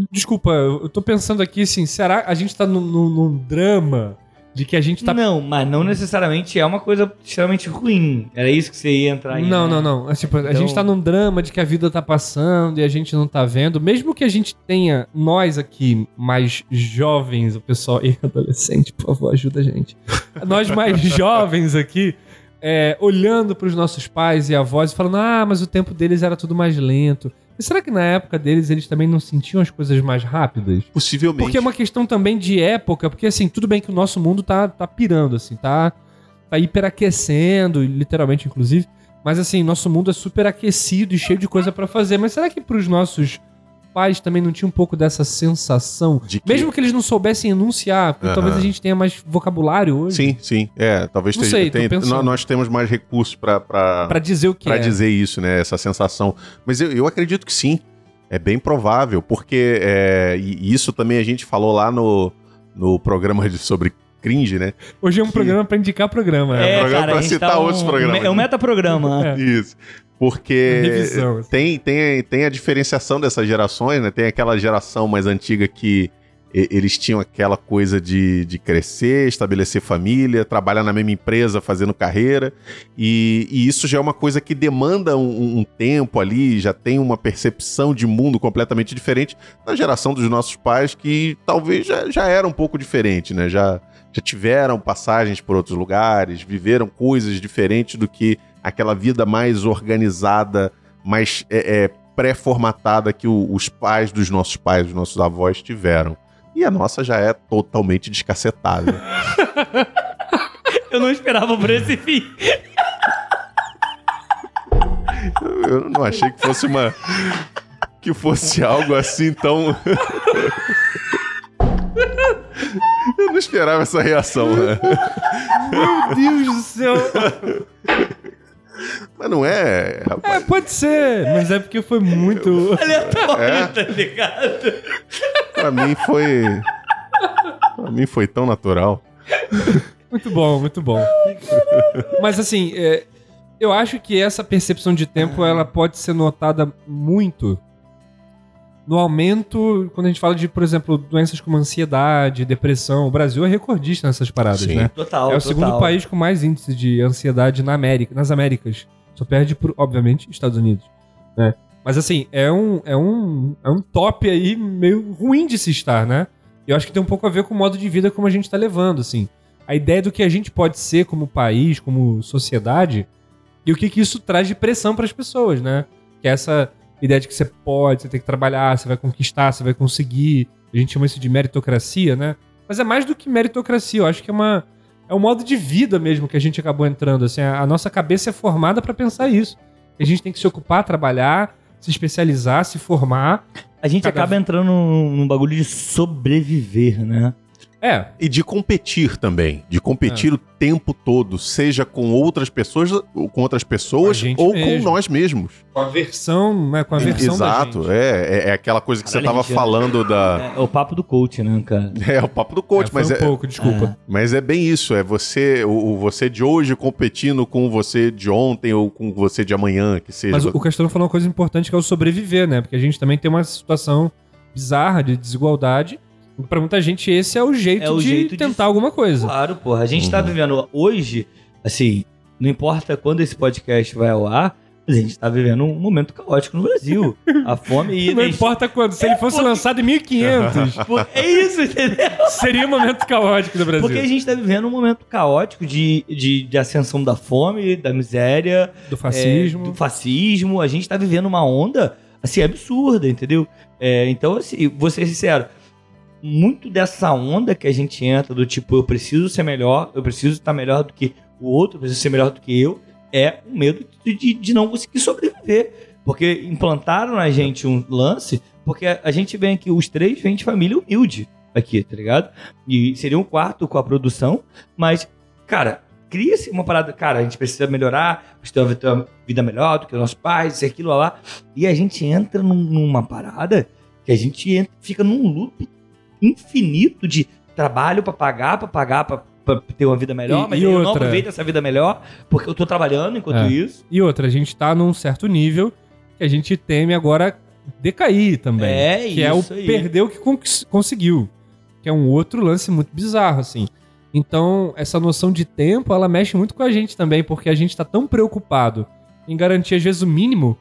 Desculpa, eu tô pensando aqui assim, será a gente tá num, num- num drama de que a gente tá. Não, mas não necessariamente é uma coisa extremamente ruim. Era isso que você ia entrar aí. Não, né? não, não. É, tipo, a Então- gente tá num drama de que a vida tá passando e a gente não tá vendo. Mesmo que a gente tenha, nós aqui, mais jovens, o pessoal e adolescente, por favor, ajuda a gente. Nós mais jovens aqui, é, olhando pros nossos pais e avós e falando, ah, mas o tempo deles era tudo mais lento. E será que na época deles eles também não sentiam as coisas mais rápidas? Possivelmente. Porque é uma questão também de época, porque assim, tudo bem que o nosso mundo tá, tá pirando, assim, tá, tá hiperaquecendo, literalmente, inclusive. Mas assim, nosso mundo é super aquecido e cheio de coisa pra fazer. Mas será que pros nossos pais também não tinha um pouco dessa sensação? De que- Mesmo que eles não soubessem enunciar, porque Aham. talvez a gente tenha mais vocabulário hoje Sim, sim. É, talvez Não tenha- sei, tenha- pensando. nó- nós temos mais recursos pra, pra dizer o que pra é. dizer isso, né? Essa sensação. Mas eu, eu acredito que sim. É bem provável, porque é, e isso também a gente falou lá no, no programa de- sobre cringe, né? Hoje é um programa pra indicar programa. É, né? programa pra a gente citar um- outros programas. É um metaprograma. É. Isso. Porque Revisão, assim. tem, tem, tem a diferenciação dessas gerações, né? Tem aquela geração mais antiga que eles tinham aquela coisa de, de crescer, estabelecer família, trabalhar na mesma empresa, fazendo carreira, e, e isso já é uma coisa que demanda um, um tempo ali, já tem uma percepção de mundo completamente diferente da geração dos nossos pais, que talvez já, já era um pouco diferente, né? Já, já tiveram passagens por outros lugares, viveram coisas diferentes do que aquela vida mais organizada, mais é, é, pré-formatada que o- os pais dos nossos pais, dos nossos avós tiveram. E a nossa já é totalmente descacetada. Eu não esperava por esse fim. Eu não achei que fosse uma. que fosse algo assim tão. Eu não esperava essa reação, né? Meu Deus do céu. Mas não é, É, rapaz. pode ser, mas é porque foi muito. Aleatório, É? tá ligado? Pra mim foi. Pra mim foi tão natural. Muito bom, muito bom. Mas assim, é, eu acho que essa percepção de tempo ela pode ser notada muito no aumento quando a gente fala de, por exemplo, doenças como ansiedade, depressão. O Brasil é recordista nessas paradas, Sim. né? Total, é o total. segundo país com mais índice de ansiedade na América, nas Américas. Só perde por, obviamente, Estados Unidos. Né? Mas assim, é um, é, um, é um top aí meio ruim de se estar, né? Eu acho que tem um pouco a ver com o modo de vida como a gente tá levando, assim. A ideia do que a gente pode ser como país, como sociedade, e o que, que isso traz de pressão para as pessoas, né? Que é essa ideia de que você pode, você tem que trabalhar, você vai conquistar, você vai conseguir. A gente chama isso de meritocracia, né? Mas é mais do que meritocracia, eu acho que é uma é um modo de vida mesmo que a gente acabou entrando, assim, a, a nossa cabeça é formada para pensar isso. A gente tem que se ocupar, trabalhar, se especializar, se formar. A gente Cada- acaba entrando num, num bagulho de sobreviver, né? É, E de competir também. De competir o tempo todo, seja com outras pessoas, ou com outras pessoas ou mesmo. com nós mesmos. com a versão, né, com a versão Exato, da gente. é, é. é aquela coisa que Caralho, você tava gente- falando da. É, é o papo do coach, né, cara? É, o papo do coach, É, mas um é, pouco, desculpa. Mas é bem isso, é você, o, o você de hoje competindo com você de ontem ou com você de amanhã, que seja. Mas o o Castelo falou uma coisa importante que é o sobreviver, né? Porque a gente também tem uma situação bizarra de desigualdade. Pra muita gente esse é o jeito, É o de jeito de- tentar alguma coisa. Claro, porra. A gente tá Uhum. vivendo hoje, assim, não importa quando esse podcast vai ao ar, a gente tá vivendo um momento caótico no Brasil. A fome e. Não importa quando. Se ele fosse porque- lançado em 1500, Pô, É isso, entendeu? seria um momento caótico do Brasil. Porque a gente tá vivendo um momento caótico de, de, de ascensão da fome, da miséria, Do fascismo. é, do fascismo. A gente tá vivendo uma onda, assim, absurda, entendeu? É, então, assim, vou ser sincero, muito dessa onda que a gente entra, do tipo, eu preciso ser melhor, eu preciso estar melhor do que o outro, eu preciso ser melhor do que eu, é o medo de, de, não conseguir sobreviver. Porque implantaram na gente um lance, porque a, gente vem aqui, os três vêm de família humilde aqui, tá ligado? E seria um quarto com a produção, mas, cara, cria-se uma parada, cara, a gente precisa melhorar, precisa ter uma vida melhor do que os nossos pais, isso, aquilo, lá, lá. E a gente entra num- numa parada que a gente entra- fica num loop infinito de trabalho pra pagar, pra pagar, pra ter uma vida melhor, E- mas e eu não outra? aproveito essa vida melhor porque eu tô trabalhando enquanto É. isso. E outra, a gente tá num certo nível que a gente teme agora decair também. É que é o isso aí. perder o que conseguiu. Que é um outro lance muito bizarro, assim. Então, essa noção de tempo, ela mexe muito com a gente também, porque a gente tá tão preocupado em garantir, às vezes, o mínimo.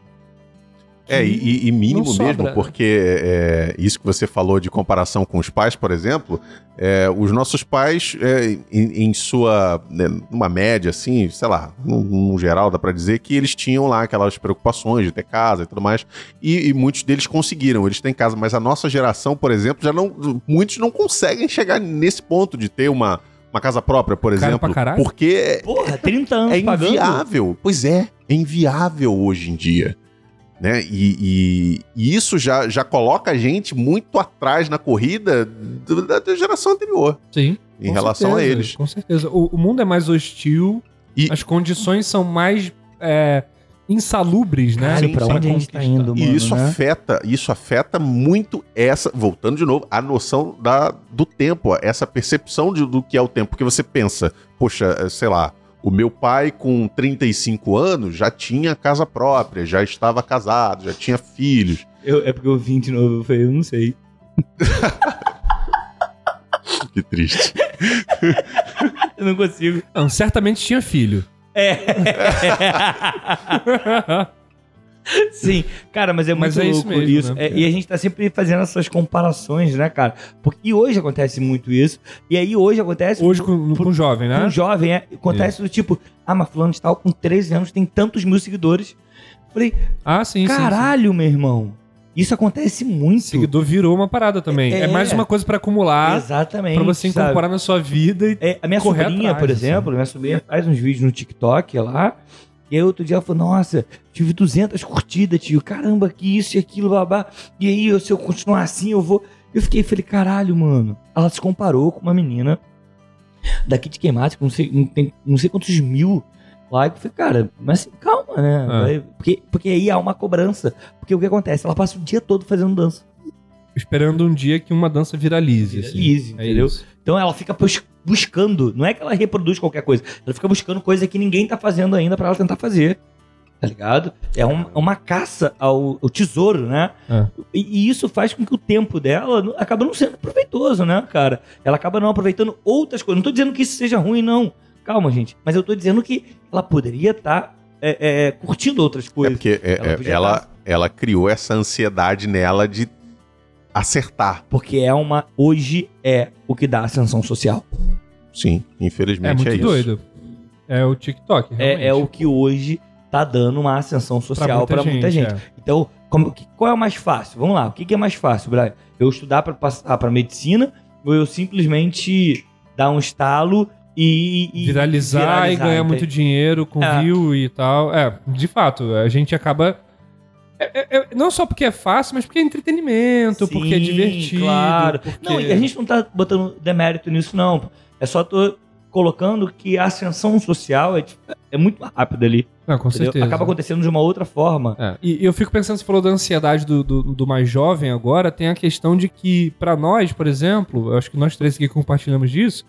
É, e, e mínimo mesmo, porque é, isso que você falou de comparação com os pais, por exemplo, é, os nossos pais, é, em, em sua, né, numa média, assim, sei lá, no, no geral dá pra dizer que eles tinham lá aquelas preocupações de ter casa e tudo mais, e, e muitos deles conseguiram, eles têm casa, mas a nossa geração, por exemplo, já não, muitos não conseguem chegar nesse ponto de ter uma, uma casa própria, por Caro exemplo, pra caralho. porque Porra, 30 anos é pagando. inviável. Pois é, é inviável hoje em dia. Né? E, e- e isso já, já coloca a gente muito atrás na corrida do- da, da geração anterior, Sim. em com relação a certeza, eles. Com certeza. O, o mundo é mais hostil, E- as condições são mais é, insalubres, né? Sim, pra sim. onde a gente tá indo, mano, E isso né? afeta, isso afeta muito essa, voltando de novo, a noção da, do tempo, essa percepção de- do que é o tempo. Porque você pensa, poxa, eh, sei lá, o meu pai com 35 anos já tinha casa própria, já estava casado, já tinha filhos. Eu- é porque eu vim de novo, eu falei, eu não sei. Que triste. Eu não consigo. Não, certamente tinha filho. Sim, cara, mas é muito Mas é isso louco mesmo, isso. né? É, e a gente tá sempre fazendo essas comparações, né, cara? Porque, e hoje acontece muito isso. E aí hoje acontece. Hoje com, com jovem, com né? um jovem, é, acontece do tipo, ah, mas fulano de tal com 13 anos tem tantos mil seguidores. Falei, Ah, sim, sim, sim. caralho, meu irmão. Isso acontece muito. Seguidor virou uma parada também. É, É. mais uma coisa pra acumular, Exatamente. pra você sabe? incorporar na sua vida e É, a minha sobrinha, atrás, por assim. exemplo, minha sobrinha faz uns vídeos no TikTok lá. E aí outro dia ela falou, nossa, tive 200 curtidas, tio. Caramba, que isso e aquilo, babá. E aí, se eu continuar assim, eu vou... Eu fiquei, falei, caralho, mano. Ela se comparou com uma menina daqui de Queimados, com não sei, não, tem, não sei quantos mil likes. Eu falei, cara, mas assim, calma, né? Vai- Porque, porque aí há uma cobrança. Porque o que acontece? Ela passa o dia todo fazendo dança. Esperando um dia que uma dança viralize. assim. Viralize, É entendeu? isso. Então ela fica bus- buscando, não é que ela reproduz qualquer coisa, ela fica buscando coisa que ninguém tá fazendo ainda pra ela tentar fazer. Tá ligado? É um- uma caça ao, ao tesouro, né? É. E, e isso faz com que o tempo dela acaba não sendo proveitoso, né, cara? Ela acaba não aproveitando outras coisas. Não tô dizendo que isso seja ruim, não. Calma, gente. Mas eu tô dizendo que ela poderia estar curtindo outras É coisas. porque é, Ela é, podia ela, tá- ela criou essa ansiedade nela de acertar. Porque é uma. Hoje é o que dá ascensão social. Sim, É infelizmente muito é, isso. doido. É o TikTok, realmente. É, é o que hoje tá dando uma ascensão social pra muita, gente. é. Então, como- que- qual é o mais fácil? Vamos lá, o que, que é mais fácil, Brian? Eu estudar pra passar pra medicina ou eu simplesmente dar um estalo e. e Viralizar, e ganhar muito dinheiro com É. view e tal. É, de fato, a gente acaba. É- é- é- não só porque é fácil, mas porque é entretenimento, Sim, porque é divertido. Claro. porque- Não, e a gente não tá botando demérito nisso, não. É só tô colocando que a ascensão social é, é muito rápida ali. Não, com entendeu? certeza. Acaba acontecendo de uma outra forma. É, E eu fico pensando, você falou da ansiedade do, do, do mais jovem agora, tem a questão de que, pra nós, por exemplo, eu acho que nós três aqui compartilhamos disso,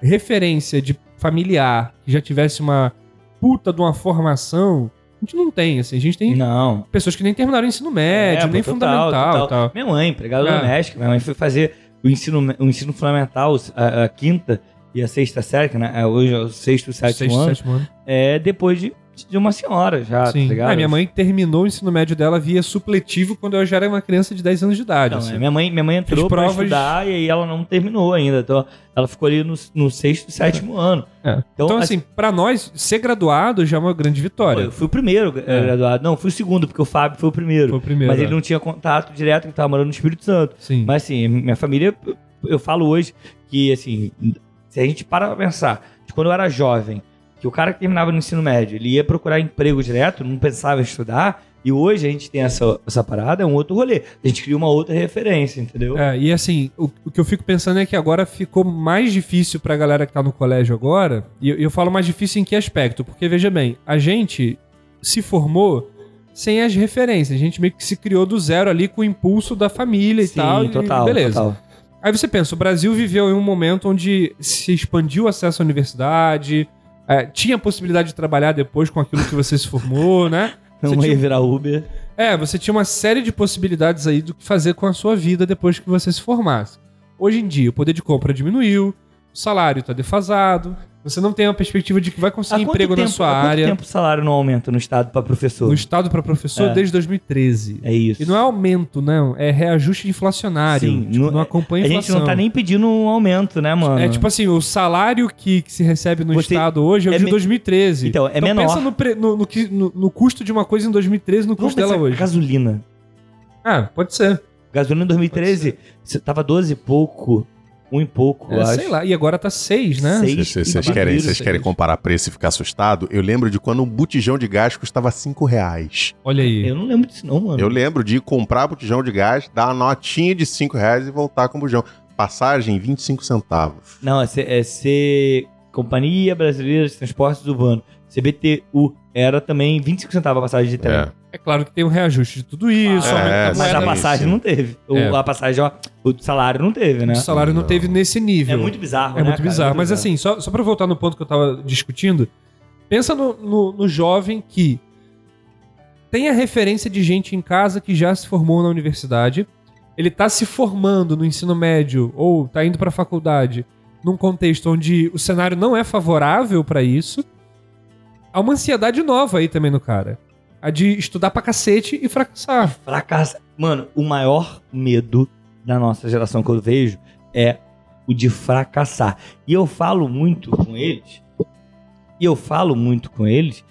referência de familiar que já tivesse uma puta de uma formação, a gente não tem, assim, a gente tem Não. pessoas que nem terminaram o ensino médio, É, nem pô, fundamental total, tal. Minha mãe, empregada É. doméstica, minha mãe foi fazer o ensino, o ensino fundamental, a, a quinta e a sexta série, que né, é hoje é o sexto, sétimo Sexto, ano, sétimo ano. é depois de, de uma senhora já, Sim. tá ligado? Ah, minha mãe terminou o ensino médio dela via supletivo quando eu já era uma criança de 10 anos de idade. Assim. é, minha mãe, minha mãe entrou Fez pra provas- estudar e aí ela não terminou ainda. Então, ela ficou ali no, no sexto, sétimo ano. É. Então, Então, assim, pra nós, ser graduado já é uma grande vitória. eu fui o primeiro eh, É. graduado. Não, fui o segundo, porque o Fábio foi o primeiro. Foi o primeiro. Mas é. ele não tinha contato direto, ele tava morando no Espírito Santo. Sim. Mas assim, minha família, eu falo hoje que assim, se a gente para pra pensar, de quando eu era jovem, que o cara que terminava no ensino médio, ele ia procurar emprego direto, não pensava em estudar, e hoje a gente tem essa, essa parada, é um outro rolê. A gente cria uma outra referência, entendeu? É, e assim, o, o que eu fico pensando é que agora ficou mais difícil pra galera que tá no colégio agora. E eu, eu falo mais difícil em que aspecto? Porque, veja bem, a gente se formou sem as referências. A gente meio que se criou do zero ali com o impulso da família e Sim, tal. e total, beleza. total. Aí você pensa, o Brasil viveu em um momento onde se expandiu o acesso à universidade, é, tinha a possibilidade de trabalhar depois com aquilo que você se formou, né? Não Você ia tinha- virar Uber. é, você tinha uma série de possibilidades aí do que fazer com a sua vida depois que você se formasse. Hoje em dia, o poder de compra diminuiu, o salário está defasado, você não tem uma perspectiva de que vai conseguir Há quanto emprego na tempo- sua há quanto área. tempo o salário não aumenta no estado para professor? No estado para professor É. desde 2013. É isso. E não é aumento, não. É reajuste inflacionário. Sim, tipo, não- não acompanha a a gente inflação. não tá nem pedindo um aumento, né, mano? É tipo assim, o salário que, que se recebe no Você- estado hoje é o é de me- 2013. Então, é menor. pensa no, pre- no, no no- no custo de uma coisa em 2013 no custo dela hoje. gasolina. Ah, pode ser. Gasolina em 2013, você tava 12 e pouco, um e pouco, eu É, acho. sei lá. E agora tá 6, né? Seis. Vocês- querem, vocês querem comparar preço e ficar assustado? Eu lembro de quando um botijão de gás custava 5 reais. Olha aí. Eu não lembro disso não, mano. Eu lembro de comprar botijão de gás, dar uma notinha de 5 reais e voltar com o bujão. Passagem, 25 centavos. Não, é ser, é ser Companhia Brasileira de Transportes Urbanos. CBTU. Era também 25 centavos a passagem de trem. É. É claro que tem um reajuste de tudo isso. É, aumenta a Mas a sim, passagem não teve. O, É. A passagem, ó, o salário não teve, né? O salário não, Não. teve nesse nível. É muito bizarro, É né, muito cara? bizarro. muito Mas assim, só, só pra voltar no ponto que eu tava discutindo, pensa no, no, no jovem que tem a referência de gente em casa que já se formou na universidade ele tá se formando no ensino médio ou tá indo pra faculdade num contexto onde o cenário não é favorável pra isso, há uma ansiedade nova aí também no cara. A de estudar pra cacete e fracassar. Fracassa. Mano, o maior medo da nossa geração que eu vejo é o de fracassar. E eu falo muito com eles. E eu falo muito com eles.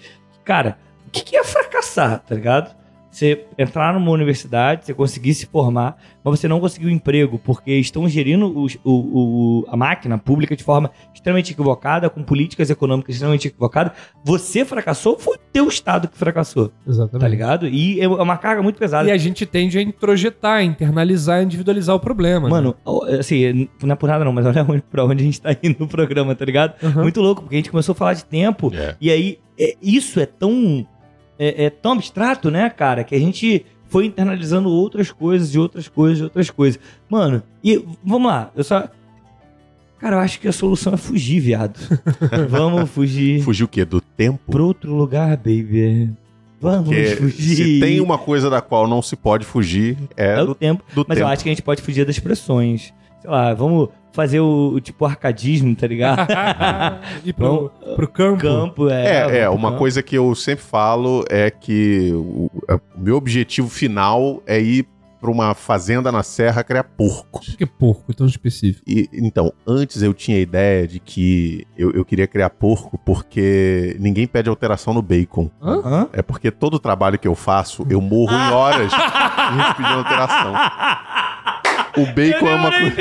Cara, o que é fracassar, tá ligado? Você entrar numa universidade, você conseguir se formar, mas você não conseguir um emprego, porque estão gerindo o, o- a máquina pública de forma extremamente equivocada, com políticas econômicas extremamente equivocadas. Você fracassou, foi o teu Estado que fracassou, Exatamente. tá ligado? E é uma carga muito pesada. E a gente tende a introjetar, internalizar, individualizar o problema. né? Mano, ó, assim, não é por nada não, mas olha onde- pra onde a gente tá indo no programa, tá ligado? Aham. Muito louco, porque a gente começou a falar de tempo, É. e aí é- isso é tão, é, é tão abstrato, né, cara, que a gente foi internalizando outras coisas, e outras coisas, e outras coisas. Mano, e vamos lá, eu só... Cara, eu acho que a solução é fugir, viado. vamos fugir Fugir o quê? Do tempo? pro outro lugar, baby. Vamos Porque fugir. se tem uma coisa da qual não se pode fugir, é, É do, o tempo. do Mas tempo. eu acho que a gente pode fugir das pressões. Sei lá, vamos fazer o, o tipo arcadismo, tá ligado? Ir pro, pro campo. Campo, é. É, é, vamos pro uma campo. coisa que eu sempre falo é que o, o meu objetivo final é ir pra uma fazenda na serra criar porco. Por que porco tão específico? E, então, antes eu tinha a ideia de que eu, eu queria criar porco porque ninguém pede alteração no bacon. Hã? É porque todo o trabalho que eu faço, eu morro em horas gente pedindo alteração. O bacon é uma coisa.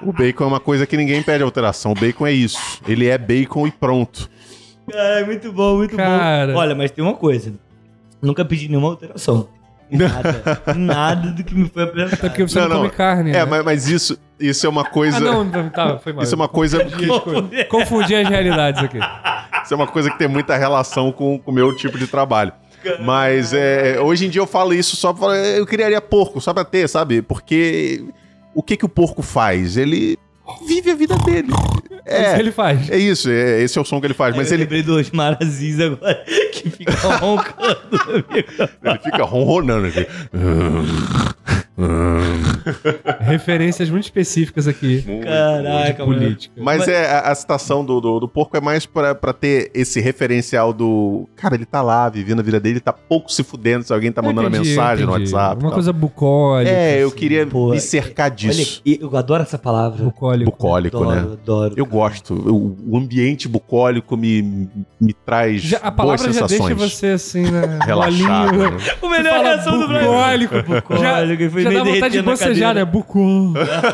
O bacon é uma coisa que ninguém pede alteração. O bacon é isso. Ele é bacon e pronto. Cara, muito bom, muito Cara. bom. Olha, mas tem uma coisa. Nunca pedi nenhuma alteração. Nada. Nada do que me foi Até apresentado. porque você não, Não, não. come carne, É, né? mas, mas isso, isso é uma coisa. Ah, não, não, tá, foi mal. Isso é uma coisa que, Confundi as realidades aqui. isso é uma coisa que tem muita relação com com o meu tipo de trabalho. Mas é, hoje em dia eu falo isso só pra falar, eu criaria porco, só pra ter, sabe? Porque o que que o porco faz? Ele vive a vida dele. Isso É, ele faz. é isso, é, esse é o som que ele faz. Mas eu ele, lembrei do Osmar Aziz agora, que fica roncando. ele fica ronronando. Assim. Referências muito específicas aqui Caraca, de política. Mas, Mas- é a, a citação do, do, do porco é mais pra, pra ter esse referencial do. Cara, ele tá lá vivendo a vida dele, tá pouco se fudendo se alguém tá mandando Entendi, mensagem no entendi. WhatsApp. Uma tal. coisa bucólica. É, eu assim. queria Pô, me cercar Olha, disso. e eu adoro essa palavra. Bucólico. bucólico, adoro, né? adoro. Eu cara. gosto. O, o ambiente bucólico me, me traz Já- a boas palavra já deixa você assim, né? Relaxado. né? O melhor reação do Brasil. bucólico. Já, Bucólico, foi já dá vontade de bocejar, né? Bucó.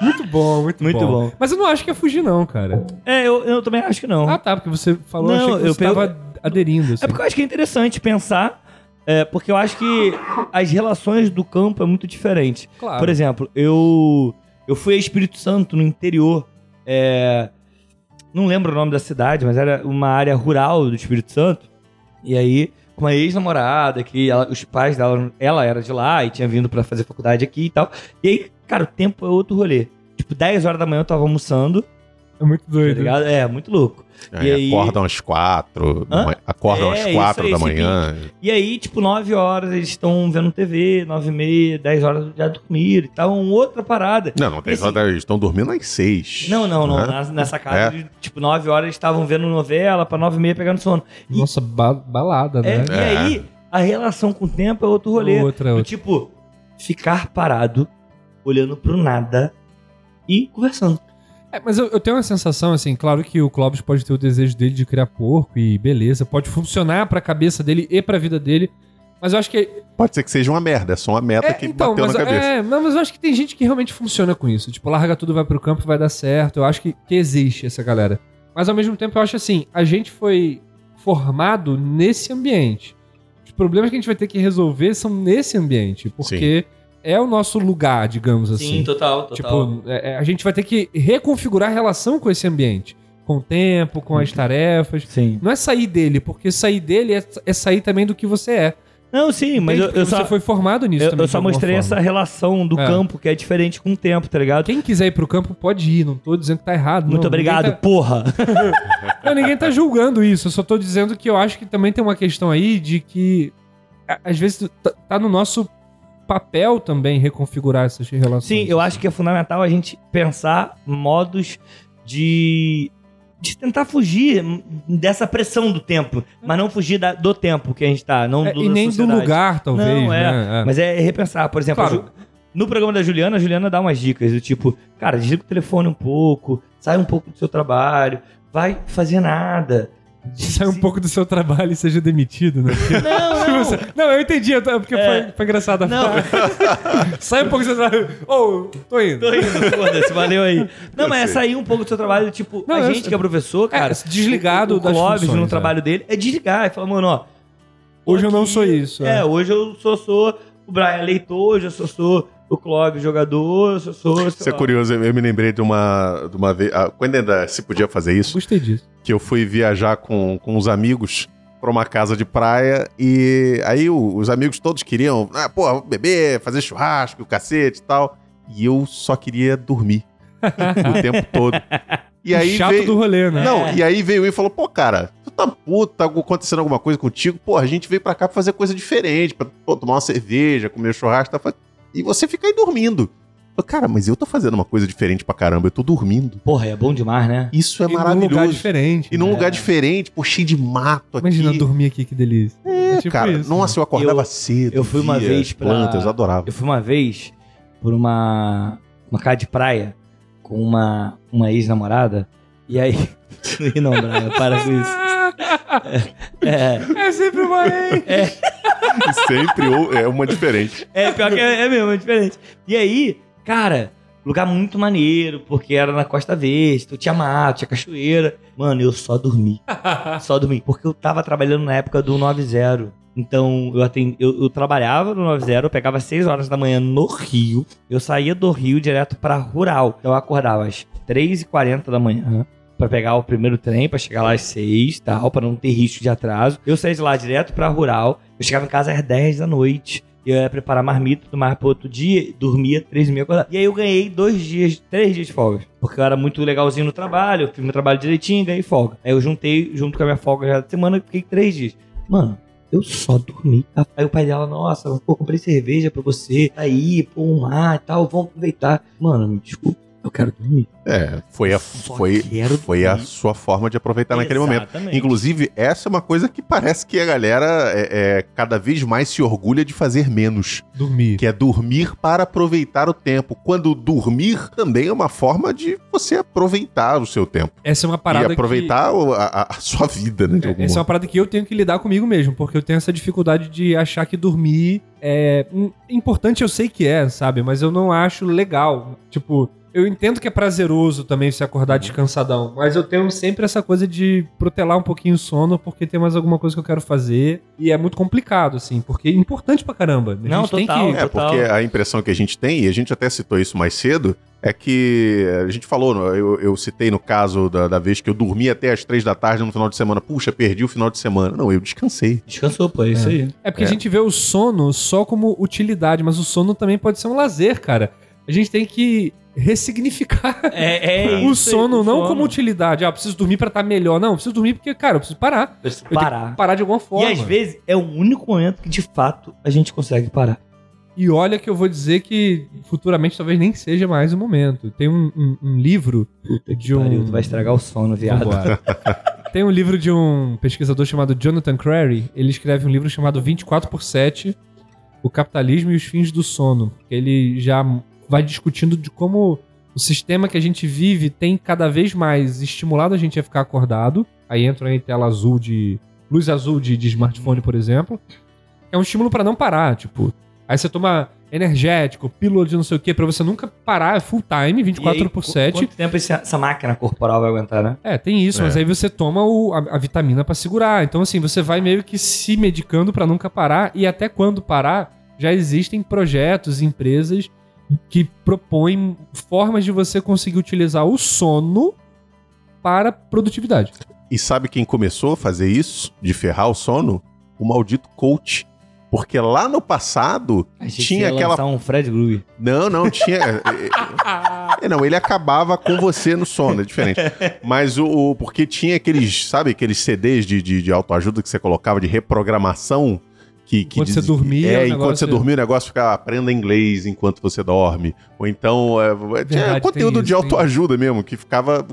muito bom, muito, Muito bom. Mas eu não acho que é fugir, não, cara. É, eu, eu também acho que não. Ah, tá, porque você falou, Não, que eu você pego- aderindo. Assim. É porque eu acho que é interessante pensar, é, porque eu acho que as relações do campo é muito diferente. Claro. Por exemplo, eu eu fui a Espírito Santo no interior, é, não lembro o nome da cidade, mas era uma área rural do Espírito Santo. E aí, com uma ex-namorada, que ela- os pais dela, ela era de lá e tinha vindo pra fazer faculdade aqui e tal. E aí, cara, o tempo é outro rolê. Tipo, 10 horas da manhã eu tava almoçando, É muito tá doido. ligado? É, muito louco. Aí E aí- acordam às quatro, da Hã? manhã- acordam É, às quatro aí, da esse manhã. E aí, tipo, 9 horas eles estão vendo TV, 9 e meia, 10 horas já dormiram e tal, outra parada. Não, não Esse- só eles estão dormindo às seis. Não, não, não. Né? na- Nessa casa, É. tipo, 9 horas eles estavam vendo novela, pra 9 e meia pegando sono. E, Nossa, ba- balada, é, né? e aí, a relação com o tempo é outro rolê. Outra, outra. tipo, ficar parado, olhando pro nada e conversando. É, mas eu, eu tenho uma sensação, assim, claro que o Clóvis pode ter o desejo dele de criar porco e beleza, pode funcionar pra cabeça dele e pra vida dele, mas eu acho que... Pode ser que seja uma merda, é só uma meta É, que então, bateu mas, na cabeça. é, não, mas eu acho que tem gente que realmente funciona com isso. Tipo, larga tudo, vai pro campo, vai dar certo. Eu acho que, que existe essa galera. Mas ao mesmo tempo eu acho assim, a gente foi formado nesse ambiente. Os problemas que a gente vai ter que resolver são nesse ambiente, porque é o nosso lugar, digamos assim. total, Tipo, é- é, a gente vai ter que reconfigurar a relação com esse ambiente. Com o tempo, com as tarefas. Sim. Não é sair dele, porque sair dele é, é sair também do que você é. Não, sim, mas Entende? eu, Porque eu você só, foi formado nisso eu, também. eu só mostrei forma. essa relação do É. campo que é diferente com o tempo, tá ligado? Quem quiser ir pro campo pode ir, não tô dizendo que tá errado. Muito não. obrigado, Ninguém porra. tá, não, ninguém tá julgando isso, eu só tô dizendo que eu acho que também tem uma questão aí de que às vezes tá, tá no nosso papel também reconfigurar essas relações. Sim, eu acho que é fundamental a gente pensar modos de, de tentar fugir dessa pressão do tempo, mas não fugir da- do tempo que a gente tá, não É, do, e nem do lugar, talvez, Não, é, né? É. Mas é repensar, por exemplo, Claro. Ju- no programa da Juliana, a Juliana dá umas dicas do tipo, cara, desliga o telefone um pouco, sai um pouco do seu trabalho, vai fazer nada. Sai um pouco do seu trabalho e seja demitido, né? Não, não. você- Não, eu entendi, eu tô- porque É. foi, foi engraçado a Não. Sai um pouco do seu trabalho. Ô, tô indo. Tô indo, foda-se, valeu aí. Não, Eu mas é sei. sair um pouco do seu trabalho, tipo, Não, a eu gente sei. que é professor, cara. É, desligado o, o das Clóvis, funções, no é. trabalho dele, é desligar e falar, mano, ó. Hoje eu não aqui- sou isso. É, é. hoje eu só sou o Brian leitor, hoje eu só sou o Clóvis jogador, eu sou. Isso é lá. curioso, eu me lembrei de uma, de uma vez. ah, Quando ainda se podia fazer isso, Gostei disso. que eu fui viajar com, com os amigos pra uma casa de praia e aí o- os amigos todos queriam, ah, pô, beber, fazer churrasco, o cacete e tal. E eu só queria dormir o tempo todo. E aí Chato veio... do rolê, né? Não, e aí veio e falou, pô, cara, tu tá puto, tá acontecendo alguma coisa contigo? Pô, a gente veio pra cá pra fazer coisa diferente, pra pô, tomar uma cerveja, comer churrasco, tá? E você fica aí dormindo. Cara, mas eu tô fazendo uma coisa diferente pra caramba, eu tô dormindo. Porra, é bom demais, né? Isso é E num maravilhoso. lugar diferente. E num né? lugar diferente, pô, cheio de mato aqui. Imagina dormir aqui, que delícia. É, tipo cara, isso, nossa, eu acordava Eu- cedo. eu fui uma via vez pra- plantas, eu adorava. Eu fui uma vez por uma, uma casa de praia com uma, uma ex-namorada. E aí. não, Brian, para com isso. É, É sempre uma ex. Sempre ou- é uma diferente. é pior que é, é mesmo, é diferente. E aí, cara, lugar muito maneiro, porque era na Costa Verde, então tinha mato, tinha cachoeira. Mano, eu só dormi. Só dormi. Porque eu tava trabalhando na época do 90. Então, eu, atendi, eu, eu trabalhava no 90, eu pegava 6 horas da manhã no Rio. Eu saía do Rio direto pra Rural. Então, eu acordava às 3h40 da manhã pra pegar o primeiro trem, pra chegar lá às 6 e tal, pra não ter risco de atraso. Eu saía de lá direto pra Rural. Eu chegava em casa às 10 da noite. Eu ia preparar marmita mais pro outro dia, dormia três e meia acordava. E aí eu ganhei dois dias, três dias de folga. Porque eu era muito legalzinho no trabalho, eu fiz meu trabalho direitinho, ganhei folga. Aí eu juntei, junto com a minha folga já da semana, eu fiquei três dias. Mano, eu só dormi. Aí o pai dela, nossa, pô, comprei cerveja pra você, aí, pô, um mar e tal, vamos aproveitar. Mano, me desculpa, eu quero dormir. É, foi a, Só foi, foi a sua forma de aproveitar naquele momento. Exatamente. Inclusive, essa é uma coisa que parece que a galera é, é, cada vez mais se orgulha de fazer menos, Dormir. que é dormir para aproveitar o tempo. Quando dormir também é uma forma de você aproveitar o seu tempo Essa é uma parada e aproveitar o- a, a- a sua vida, né? De que... algum Essa é uma parada que eu tenho que lidar comigo mesmo, porque eu tenho essa dificuldade de achar que dormir é importante, eu sei que é, sabe? Mas eu não acho legal. Tipo, eu entendo que é prazeroso também se acordar Uhum. descansadão, mas eu tenho sempre essa coisa de protelar um pouquinho o sono porque tem mais alguma coisa que eu quero fazer e é muito complicado, assim, porque é importante pra caramba. A Não, gente tem total. que É, total. porque a impressão que a gente tem, e a gente até citou isso mais cedo, é que a gente falou, eu, eu citei no caso da, da vez que eu dormi até as três da tarde no final de semana. Puxa, perdi o final de semana. Não, eu descansei. Descansou, pô, é isso aí. É porque É. a gente vê o sono só como utilidade, mas o sono também pode ser um lazer, cara. A gente tem que ressignificar É, é o sono não como utilidade. Ah, eu preciso dormir pra estar melhor. Não, eu preciso dormir porque, cara, eu preciso parar. Preciso Eu tenho que parar. parar de alguma E forma. às vezes é o único momento que de fato a gente consegue parar. E olha que eu vou dizer que futuramente talvez nem seja mais o momento. Tem um, um- um livro de um. Pariu, tu vai estragar o sono, viado. Tem um livro de um pesquisador chamado Jonathan Crary. Ele escreve um livro chamado 24 por 7, O Capitalismo e os Fins do Sono. Ele já vai discutindo de como o sistema que a gente vive tem cada vez mais estimulado a gente a ficar acordado. Aí entra aí tela azul de... Luz azul de, de smartphone, por exemplo. É um estímulo pra não parar, tipo... Aí você toma energético, pílula de não sei o que, pra você nunca parar, é full time, 24 E aí, por qu- 7. Quanto tempo essa máquina corporal vai aguentar, né? É, tem isso, É. mas aí você toma o- a, a vitamina pra segurar. Então, assim, você vai meio que se medicando pra nunca parar. E até quando parar, já existem projetos, empresas que propõem formas de você conseguir utilizar o sono para produtividade. E sabe quem começou a fazer isso, de ferrar o sono? O maldito coach. Porque lá no passado tinha aquela. um Fred Grue. Não, não, tinha. É, não, ele acabava com você no sono, é diferente. Mas o. o- porque tinha aqueles, sabe, aqueles CDs de, de, de autoajuda que você colocava de reprogramação que, que Quando você diz- dormia, É, enquanto você dormia, o negócio ficava aprenda inglês enquanto você dorme. Ou então, é, Verdade, conteúdo tem de isso, tem autoajuda mesmo, que ficava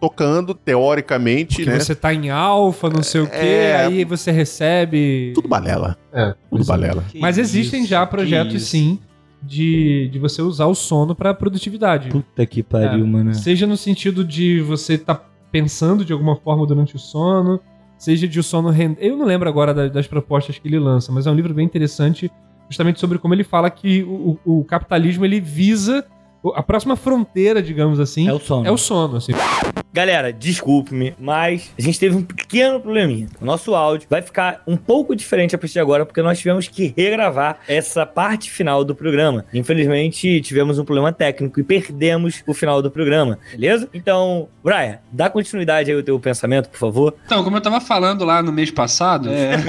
tocando, teoricamente, Que né? você tá em alfa, não sei o quê, É. aí você recebe. Tudo balela. É, Tudo é. balela. Mas existem já projetos, isso. sim, de, de você usar o sono pra produtividade. Puta que pariu, É. mano. Seja no sentido de você estar pensando de alguma forma durante o sono, seja de o sono render. Eu não lembro agora da- das propostas que ele lança, mas é um livro bem interessante, justamente sobre como ele fala que o, o- o capitalismo ele visa a próxima fronteira, digamos assim, É o sono. é o sono. Assim. Galera, desculpe-me, mas a gente teve um pequeno probleminha. O nosso áudio vai ficar um pouco diferente a partir de agora, porque nós tivemos que regravar essa parte final do programa. Infelizmente, tivemos um problema técnico e perdemos o final do programa, beleza? Então, Brian, dá continuidade aí ao teu pensamento, por favor. Então, como eu tava falando lá no mês passado, é,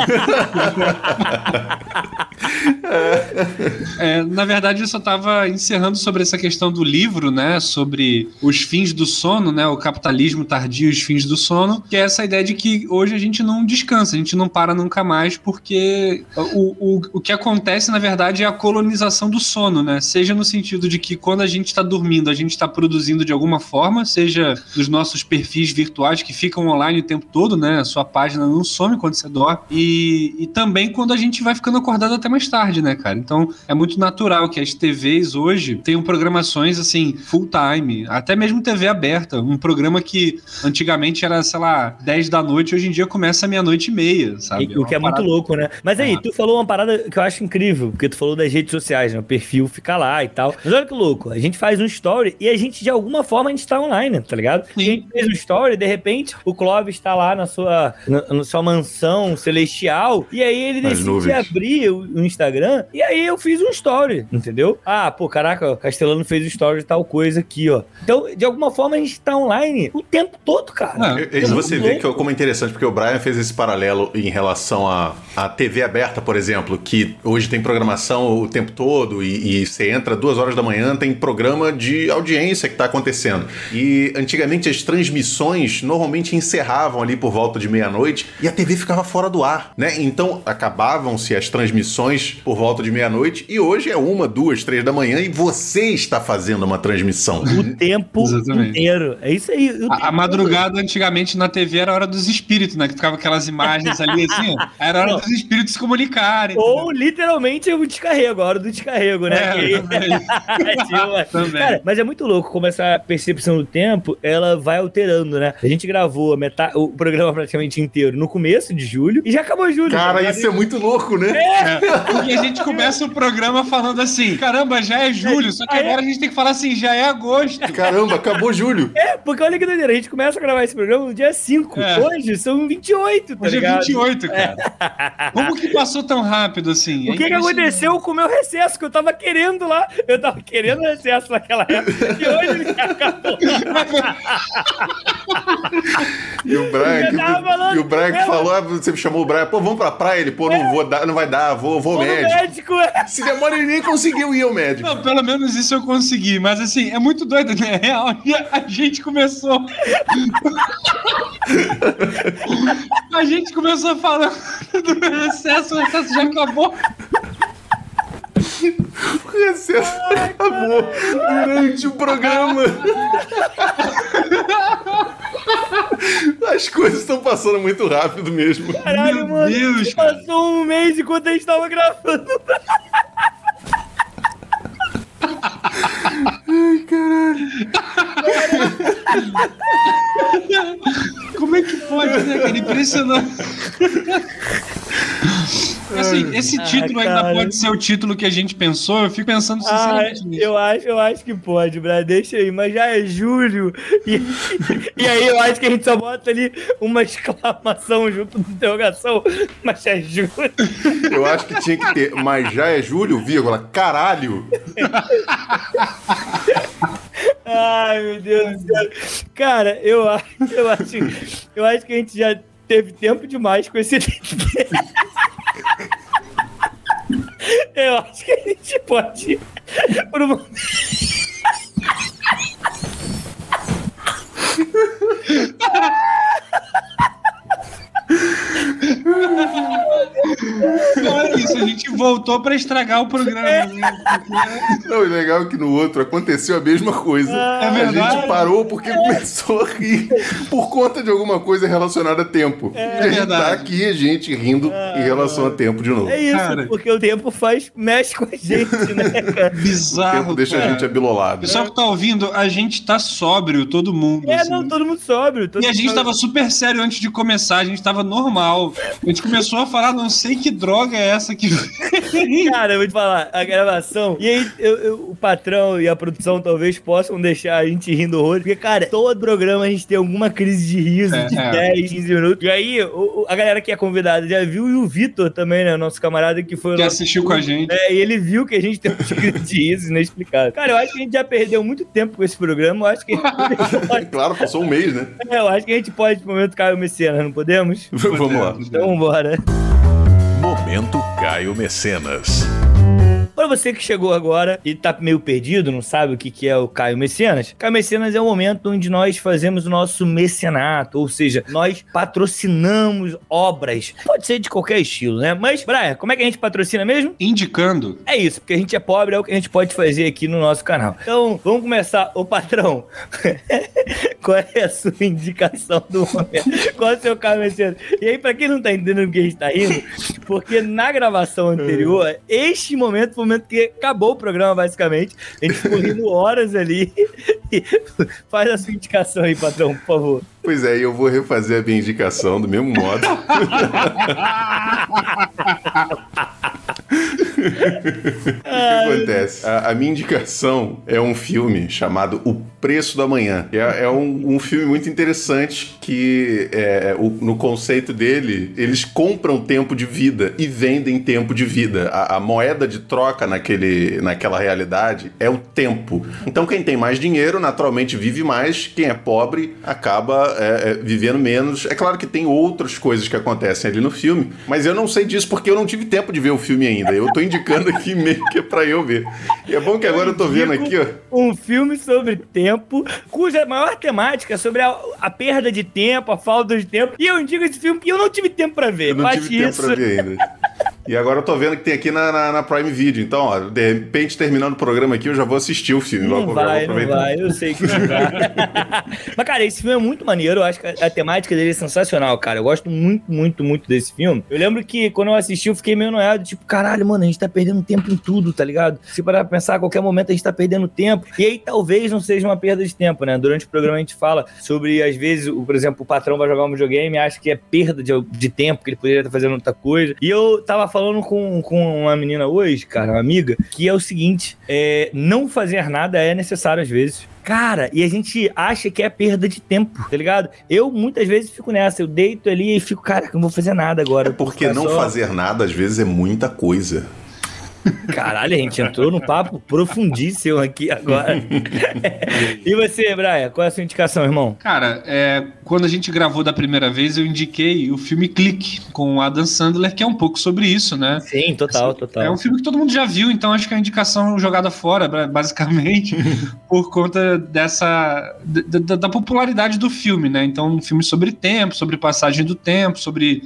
na verdade eu só tava encerrando sobre essa questão do livro, né, sobre os fins do sono, né, o capitalismo tardio e os fins do sono, que é essa ideia de que hoje a gente não descansa, a gente não para nunca mais, porque o, o, o que acontece, na verdade, é a colonização do sono, né, seja no sentido de que quando a gente está dormindo, a gente está produzindo de alguma forma, seja nos nossos perfis virtuais que ficam online o tempo todo, né? A sua página não some quando você dorme. E, e também quando a gente vai ficando acordado mais tarde, né, cara? Então é muito natural que as TVs hoje tenham programações assim, full time, até mesmo TV aberta. Um programa que antigamente era, sei lá, 10 da noite, hoje em dia começa meia-noite e meia, sabe? o que é muito louco, né? Mas aí, Ah. tu falou uma parada que eu acho incrível, porque tu falou das redes sociais, né? O perfil fica lá e tal. Mas olha que louco, a gente faz um story e a gente, de alguma forma, a gente tá online, tá ligado? A Sim. gente fez um story, de repente, o Clóvis tá lá na sua, na, na sua mansão celestial, e aí ele Nas decide nuvens. abrir o, o Instagram, e aí eu fiz um story, entendeu? Ah, pô, caraca, o Castelano fez um story de tal coisa aqui, ó. Então, de alguma forma, a gente tá online o tempo todo, cara. É. E você vê que, como é interessante, porque o Brian fez esse paralelo em relação à à TV aberta, por exemplo, que hoje tem programação o tempo todo e, e você entra duas horas da manhã, tem programa de audiência que está acontecendo. E antigamente as transmissões normalmente encerravam ali por volta de meia-noite e a TV ficava fora do ar, né? Então acabavam-se as transmissões por volta de meia-noite e hoje é uma, duas, três da manhã e você está fazendo uma transmissão. O tempo inteiro. É isso aí. A, a madrugada antigamente na TV era a hora dos espíritos, né? Que ficava aquelas imagens ali assim, ó. Era a hora Não. dos espíritos se comunicarem. Ou literalmente o descarrego, a hora do descarrego, né? É, também. Também. Cara, mas é muito louco como essa percepção do tempo, ela vai alterando, né? A gente gravou a metade, o programa praticamente inteiro no começo de julho e já acabou julho. Cara, tá isso é muito louco, né? É, porque a gente começa o programa falando assim: caramba, já é julho, só que agora a gente tem que falar assim: já é agosto. Caramba, acabou julho. É, porque olha que doideira, a gente começa a gravar esse programa no dia 5. É. Hoje são 28, tá Hoje é ligado? 28, cara. Como que passou tão rápido assim? O que, que aconteceu com o meu recesso? Que eu tava querendo lá. Eu tava querendo recesso naquela época. E hoje ele acabou. E o Brian, Eu tava falando, e o Brian que falou, ah, você me chamou o Brian, pô, vamos pra praia, ele, pô, não vou dar, não vai dar, vou, vou ao médico. médico. é. Se demora, ele nem conseguiu ir ao médico. Não, pelo menos isso eu consegui, mas assim, é muito doido, né? É Real, e a gente começou. a gente começou falando do recesso, o recesso já acabou. O recesso acabou durante o programa. As coisas estão passando muito rápido mesmo. Caralho, Meu mano. Deus, cara. Passou um mês enquanto a gente tava gravando. Como é que pode, né, cara? Impressionante. Assim, esse título ainda cara. pode ser o título que a gente pensou, eu fico pensando Ah, sinceramente nisso. eu acho, eu acho que pode, Brad. Deixa aí, mas já é julho. E, e aí eu acho que a gente só bota ali uma exclamação junto com interrogação. Mas já é julho. Eu acho que tinha que ter, mas já é julho, vírgula, caralho. Ai, meu Deus do céu. Cara, eu acho, eu acho, eu acho que a gente já teve tempo demais com esse. Eu acho que a gente pode. Por um... Então é isso, voltou pra estragar o programa. É. né? Porque- Não, o legal é que no outro aconteceu a mesma coisa. É a verdade. gente parou porque começou a rir por conta de alguma coisa relacionada a tempo. e a gente tá aqui, a gente rindo em relação a tempo de novo. É isso, Cara. porque o tempo faz, mexe com a gente, né, cara? O Bizarro. tempo deixa a cara. gente abilolado. Pessoal que tá ouvindo, a gente tá sóbrio, todo mundo. É, assim. não, todo mundo sóbrio. todo E a gente mundo tava super sério antes de começar, a gente tava normal. A gente começou a falar, não sei que droga é essa que. Cara, eu vou te falar, a gravação. E aí, eu- eu- o patrão e a produção talvez possam deixar a gente rindo horror. Porque, cara, todo programa a gente tem alguma crise de riso É, de é. 10, 15 minutos. E aí, o- o- a galera que é convidada já viu, e o Vitor também, né? Nosso camarada que foi o que nosso- assistiu com a gente. É, e ele viu que a gente tem um crise de riso inexplicável. Cara, eu acho que a gente já perdeu muito tempo com esse programa. Eu acho que a gente pode, Claro, passou um mês, né? é, eu acho que a gente pode, no momento, Caio Messias, não podemos? Vamos lá. Então, vambora. Momento Caio Mecenas. Pra você que chegou agora e tá meio perdido, não sabe o que, que é o Caio Mecenas, Caio Mecenas é o momento onde nós fazemos o nosso mecenato, ou seja, nós patrocinamos obras. Pode ser de qualquer estilo, né? Mas, Brian, como é que a gente patrocina mesmo? Indicando. É isso, porque a gente é pobre, é o que a gente pode fazer aqui no nosso canal. Então, vamos começar. Ô, patrão, qual é a sua indicação do momento? Qual é o seu Mecenas? E aí, pra quem não tá entendendo o que a gente tá rindo, porque na gravação anterior, este momento foi o momento que acabou o programa, basicamente. A gente ficou rindo horas ali. Faz a sua indicação aí, patrão, por favor. Pois é, e eu vou refazer a minha indicação do mesmo modo. O que acontece? A, a minha indicação é um filme chamado O Preço da Manhã. É, é um, um filme muito interessante que, é, o- no conceito dele, eles compram tempo de vida e vendem tempo de vida. A, a moeda de troca naquele, naquela realidade é o tempo. Então, quem tem mais dinheiro, naturalmente vive mais. Quem é pobre acaba é, é, vivendo menos. É claro que tem outras coisas que acontecem ali no filme, mas eu não sei disso porque eu não tive tempo de ver o filme ainda. Eu tô indicando aqui meio que é pra eu ver. E é bom que agora eu tô vendo aqui, ó. Um filme sobre tempo, cuja maior temática é sobre a, a perda de tempo, a falta de tempo. E eu indico esse filme que eu não tive tempo pra ver. Eu não Bate tive tempo isso. pra ver ainda. E agora eu tô vendo que tem aqui na, na, na Prime Video. Então, ó, de repente, terminando o programa aqui, eu já vou assistir o filme. Não vai, não vai, eu sei que não vai. Mas, cara, esse filme é muito maneiro. Eu acho que a, a temática dele é sensacional, cara. Eu gosto muito, muito, muito desse filme. Eu lembro que quando eu assisti, eu fiquei meio noiado, tipo, caralho, mano, a gente tá perdendo tempo em tudo, tá ligado? Se parar pra pensar, a qualquer momento a gente tá perdendo tempo. E aí talvez não seja uma perda de tempo, né? Durante o programa a gente fala sobre, às vezes, o, por exemplo, o patrão vai jogar um videogame e acha que é perda de, de tempo, que ele poderia estar fazendo outra coisa. E eu tava falando com, com uma menina hoje, cara, uma amiga, que é o seguinte: é, não fazer nada é necessário às vezes. Cara, e a gente acha que é perda de tempo, tá ligado? Eu muitas vezes fico nessa, eu deito ali e fico, cara, não vou fazer nada agora. É porque não só- fazer nada, às vezes, é muita coisa. Caralho, a gente entrou num papo profundíssimo aqui agora. e você, Brian, qual é a sua indicação, irmão? Cara, é, quando a gente gravou da primeira vez, eu indiquei o filme Clique, com o Adam Sandler, que é um pouco sobre isso, né? Sim, total, total. É um filme que todo mundo já viu, então acho que é a indicação jogada fora, ba- basicamente, por conta dessa. da popularidade do filme, né? Então, um filme sobre tempo, sobre passagem do tempo, sobre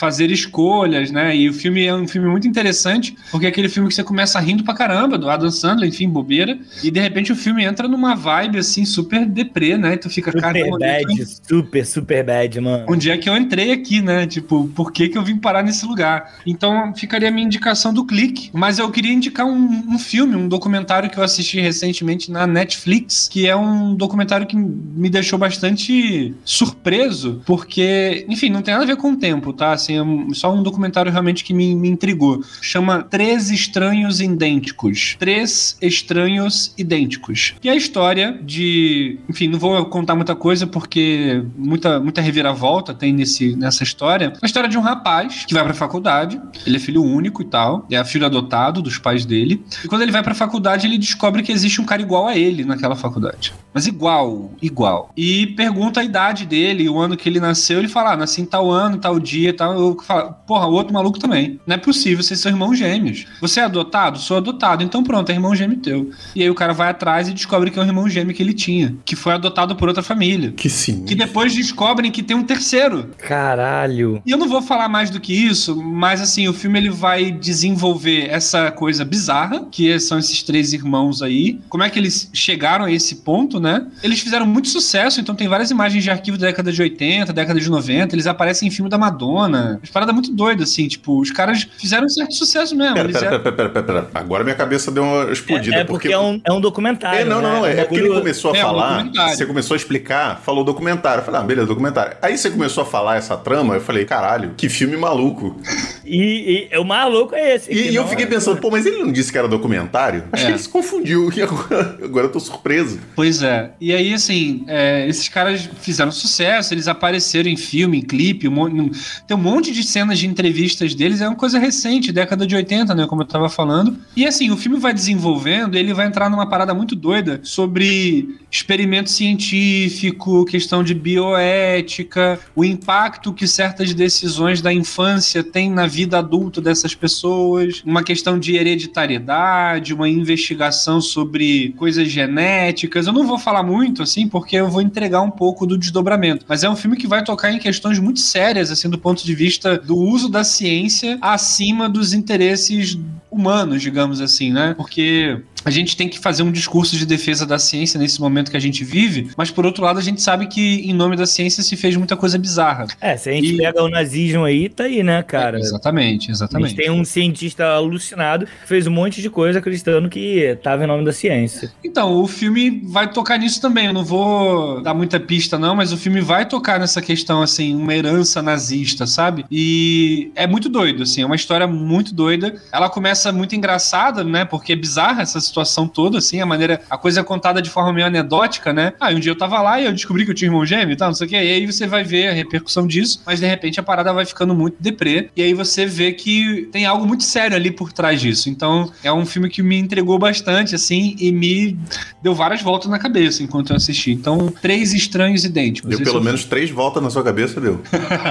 fazer escolhas, né? E o filme é um filme muito interessante, porque é aquele filme que você começa rindo pra caramba, do Adam Sandler, enfim, bobeira, e de repente o filme entra numa vibe assim, super deprê, né? E tu fica, Super onde é bad, super, super bad, mano. onde é que eu entrei aqui, né? Tipo, por que, que eu vim parar nesse lugar? Então ficaria a minha indicação do clique. Mas eu queria indicar um, um filme, um documentário que eu assisti recentemente na Netflix, que é um documentário que me deixou bastante surpreso, porque, enfim, não tem nada a ver com o tempo, tá? Assim, é um- só um documentário realmente que me, me intrigou. Chama Três Estranhos Idênticos. Três Estranhos Idênticos. E é a história de. Enfim, não vou contar muita coisa porque muita, muita reviravolta tem nesse, nessa história. A história de um rapaz que vai pra faculdade, ele é filho único e tal, é filho adotado dos pais dele. E quando ele vai pra faculdade, ele descobre que existe um cara igual a ele naquela faculdade. Mas igual, igual. E pergunta a idade dele, o ano que ele nasceu, ele fala: ah, nasci em tal ano, tal dia, tal eu falo, porra, o outro maluco também. Não é possível, vocês são irmãos gêmeos. Você é adotado? Sou adotado. Então pronto, é irmão gêmeo teu. E aí o cara vai atrás e descobre que é um irmão gêmeo que ele tinha, que foi adotado por outra família. Que sim. Que depois descobrem que tem um terceiro. Caralho. E eu não vou falar mais do que isso, mas assim, o filme ele vai desenvolver essa coisa bizarra, que são esses três irmãos aí. Como é que eles chegaram a esse ponto, né? Eles fizeram muito sucesso, então tem várias imagens de arquivo da década de 80, década de 90, eles aparecem em filme da Madonna. As paradas muito doidas, assim, tipo, os caras fizeram um certo sucesso mesmo. Pera, pera, eram- pera, pera, pera, pera. Agora minha cabeça deu uma explodida. É, é porque, é, um, é um documentário. É, não, não, não. né? É, Um porque ele começou a É, um falar, documentário. você começou a explicar, falou documentário. Eu falei, ah, beleza, documentário. Aí você começou a falar essa trama, eu falei, caralho, que filme maluco. E, e o maluco é esse. E, e eu fiquei é- pensando, pô, mas ele não disse que era documentário? Acho É. que ele se confundiu. E agora, agora eu tô surpreso. Pois é. E aí, assim, é, esses caras fizeram sucesso, eles apareceram em filme, em clipe, um mon- tem um monte de cenas de entrevistas deles, é uma coisa recente, década de 80, né, como eu tava falando. E assim, o filme vai desenvolvendo, ele vai entrar numa parada muito doida sobre experimento científico, questão de bioética, o impacto que certas decisões da infância têm na vida adulta dessas pessoas, uma questão de hereditariedade, uma investigação sobre coisas genéticas. Eu não vou falar muito, assim, porque eu vou entregar um pouco do desdobramento. Mas é um filme que vai tocar em questões muito sérias, assim, do ponto de vista do uso da ciência acima dos interesses humanos, digamos assim, né? Porque a gente tem que fazer um discurso de defesa da ciência nesse momento que a gente vive, mas por outro lado a gente sabe que em nome da ciência se fez muita coisa bizarra. É, se a gente E- pega o nazismo aí, tá aí, né, cara? É, exatamente, A gente exatamente. tem um cientista alucinado que fez um monte de coisa acreditando que tava em nome da ciência. Então, o filme vai tocar nisso também. Eu não vou dar muita pista, não, mas o filme vai tocar nessa questão, assim, uma herança nazista, sabe? E é muito doido, assim, é uma história muito doida. Ela começa muito engraçada, né? Porque é bizarra essa situação toda, assim, a maneira. A coisa é contada de forma meio anedótica, né? Ah, um dia eu tava lá e eu descobri que eu tinha irmão gêmeo e tal, não sei o quê. E aí você vai ver a repercussão disso, mas de repente a parada vai ficando muito deprê. E aí você vê que tem algo muito sério ali por trás disso. Então, é um filme que me entregou bastante, assim, e me deu várias voltas na cabeça enquanto eu assisti. Então, três estranhos idênticos. Deu pelo é menos três voltas na sua cabeça, deu.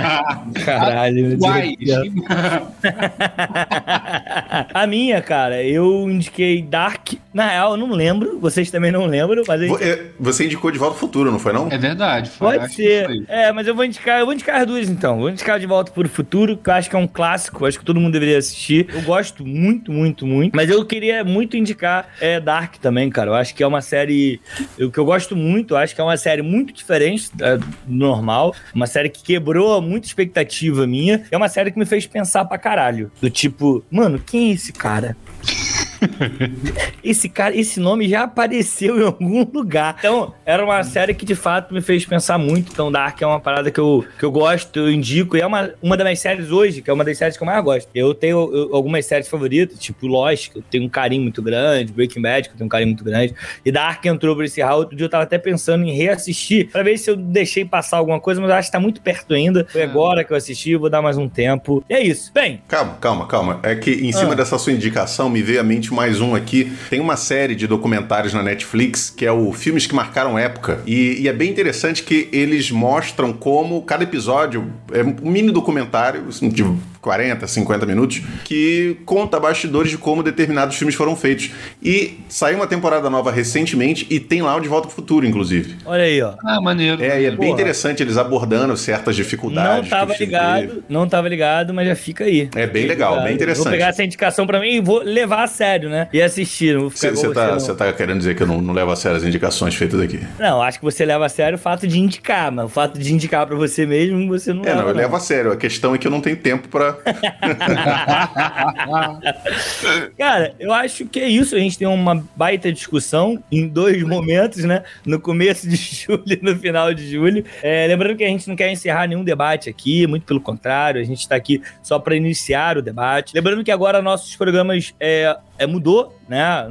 Caralho. meu Uai. Deus. A minha, cara, eu indiquei Dark. Na real, eu não lembro. Vocês também não lembram, mas eu Vo- é, Você indicou de volta ao futuro, não foi não? É verdade. foi, Pode que ser. É, mas eu vou indicar, eu vou indicar as duas então. Vou indicar De Volta para o Futuro, que eu acho que é um clássico, acho que todo mundo deveria assistir. Eu gosto muito, muito, muito. Mas eu queria muito indicar é, Dark também, cara. Eu acho que é uma série o que eu gosto muito, eu acho que é uma série muito diferente é, do normal, uma série que quebrou muita expectativa minha. É uma série que me fez pensar pra caralho. Do tipo, mano, quem é esse cara? esse cara, esse nome já apareceu em algum lugar. Então, era uma série que de fato me fez pensar muito. Então, Dark é uma parada que eu, que eu gosto, eu indico. E é uma, uma das minhas séries hoje, que é uma das séries que eu mais gosto. Eu tenho eu- algumas séries favoritas, tipo Lost, que eu tenho um carinho muito grande, Breaking Bad, que eu tenho um carinho muito grande. E Dark entrou por esse ralo. Outro dia eu tava até pensando em reassistir, pra ver se eu deixei passar alguma coisa, mas eu acho que tá muito perto ainda. Foi É. agora que eu assisti, eu vou dar mais um tempo. E é isso. Bem, Calma, calma, calma. É que em cima Ah. dessa sua indicação me veio à mente mais um aqui. Tem uma série de documentários na Netflix que é o Filmes que Marcaram Época. E, e é bem interessante que eles mostram como cada episódio é um mini documentário assim, de 40, 50 minutos que conta bastidores de como determinados filmes foram feitos. E saiu uma temporada nova recentemente e tem lá o De Volta ao Futuro, inclusive. olha aí, ó. Ah, maneiro. É, e é bem Porra. interessante eles abordando certas Não dificuldades. que tava ligado, teve. não tava ligado, mas já fica aí. É bem legal, Ligado. bem interessante. Vou pegar essa indicação pra mim e vou levar a sério, né? E assistir. Não ficar Você tá, não. você tá querendo dizer que eu não, não levo a sério as indicações feitas aqui? Não, acho que você leva a sério o fato de indicar, mas o fato de indicar pra você mesmo, você não É, leva. não, eu levo a sério. A questão é que eu não tenho tempo pra. Cara, eu acho que é isso. A gente tem uma baita discussão em dois momentos, né? No começo de julho e no final de julho. É, lembrando que a gente não quer encerrar nenhum debate aqui, muito pelo contrário, a gente tá aqui só para iniciar o debate. Lembrando que agora nossos programas é, é, mudou né? A,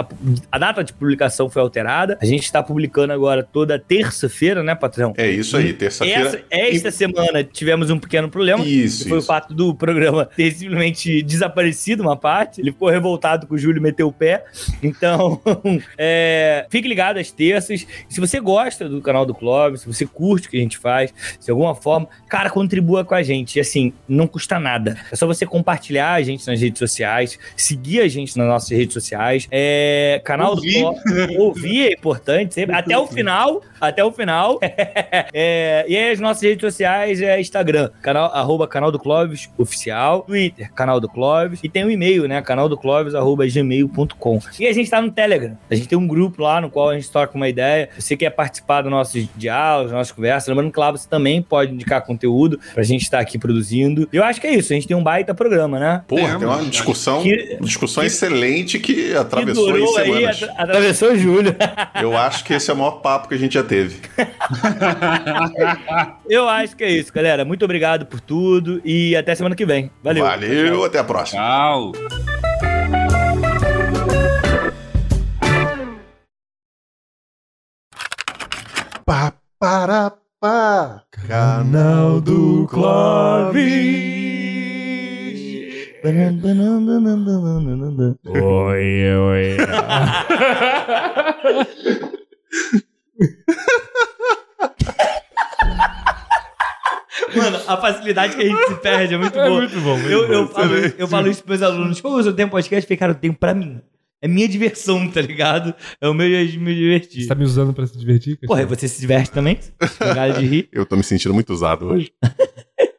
a- a- data de publicação foi alterada. A gente está publicando agora toda terça-feira, né, patrão? É isso aí, terça-feira. esta semana tivemos um pequeno problema. Isso, foi isso. o fato do programa ter simplesmente desaparecido uma parte. Ele ficou revoltado que o Júlio meteu o pé. Então, é, fique ligado às terças. Se você gosta do canal do Clóvis, se você curte o que a gente faz, de alguma forma, cara, contribua com a gente. E assim, não custa nada. É só você compartilhar a gente nas redes sociais, seguir a gente nas nossas redes sociais. É, canal Ouvir. do Clóvis. Ouvir é importante, sempre. Até o final. Até o final. É, e aí as nossas redes sociais é Instagram, canal, arroba canal do Clóvis oficial, Twitter, canal do Clóvis, e tem o um e-mail, né, canal do Clóvis, arroba gmail.com. E a gente tá no Telegram, a gente tem um grupo lá no qual a gente troca uma ideia, você quer participar dos nossos diálogos, das nossas conversas, lembrando que lá você também pode indicar conteúdo pra gente estar aqui produzindo. Eu acho que é isso, a gente tem um baita programa, né? Porra, É, tem uma discussão, Que- discussão que- excelente que Que atravessou em durou aí, semanas. atra- atravessou julho. Eu acho que esse é o maior papo que a gente já teve. Eu acho que é isso, galera. Muito obrigado por tudo e até semana que vem. Valeu. Valeu, até a próxima. Tchau. Pá, para, pá. Canal do Clóvis. Oi, oi. Mano, a facilidade que a gente se perde é muito É boa. muito bom. muito Eu, bom. eu, falo, eu falo isso pros meus alunos. Pô, eu tenho podcast, eu falei, cara, eu tenho pra mim. É minha diversão, tá ligado? É o meu jeito de me divertir. Você tá me usando pra se divertir? Porra, e você se diverte também? De rir? Eu tô me sentindo muito usado hoje.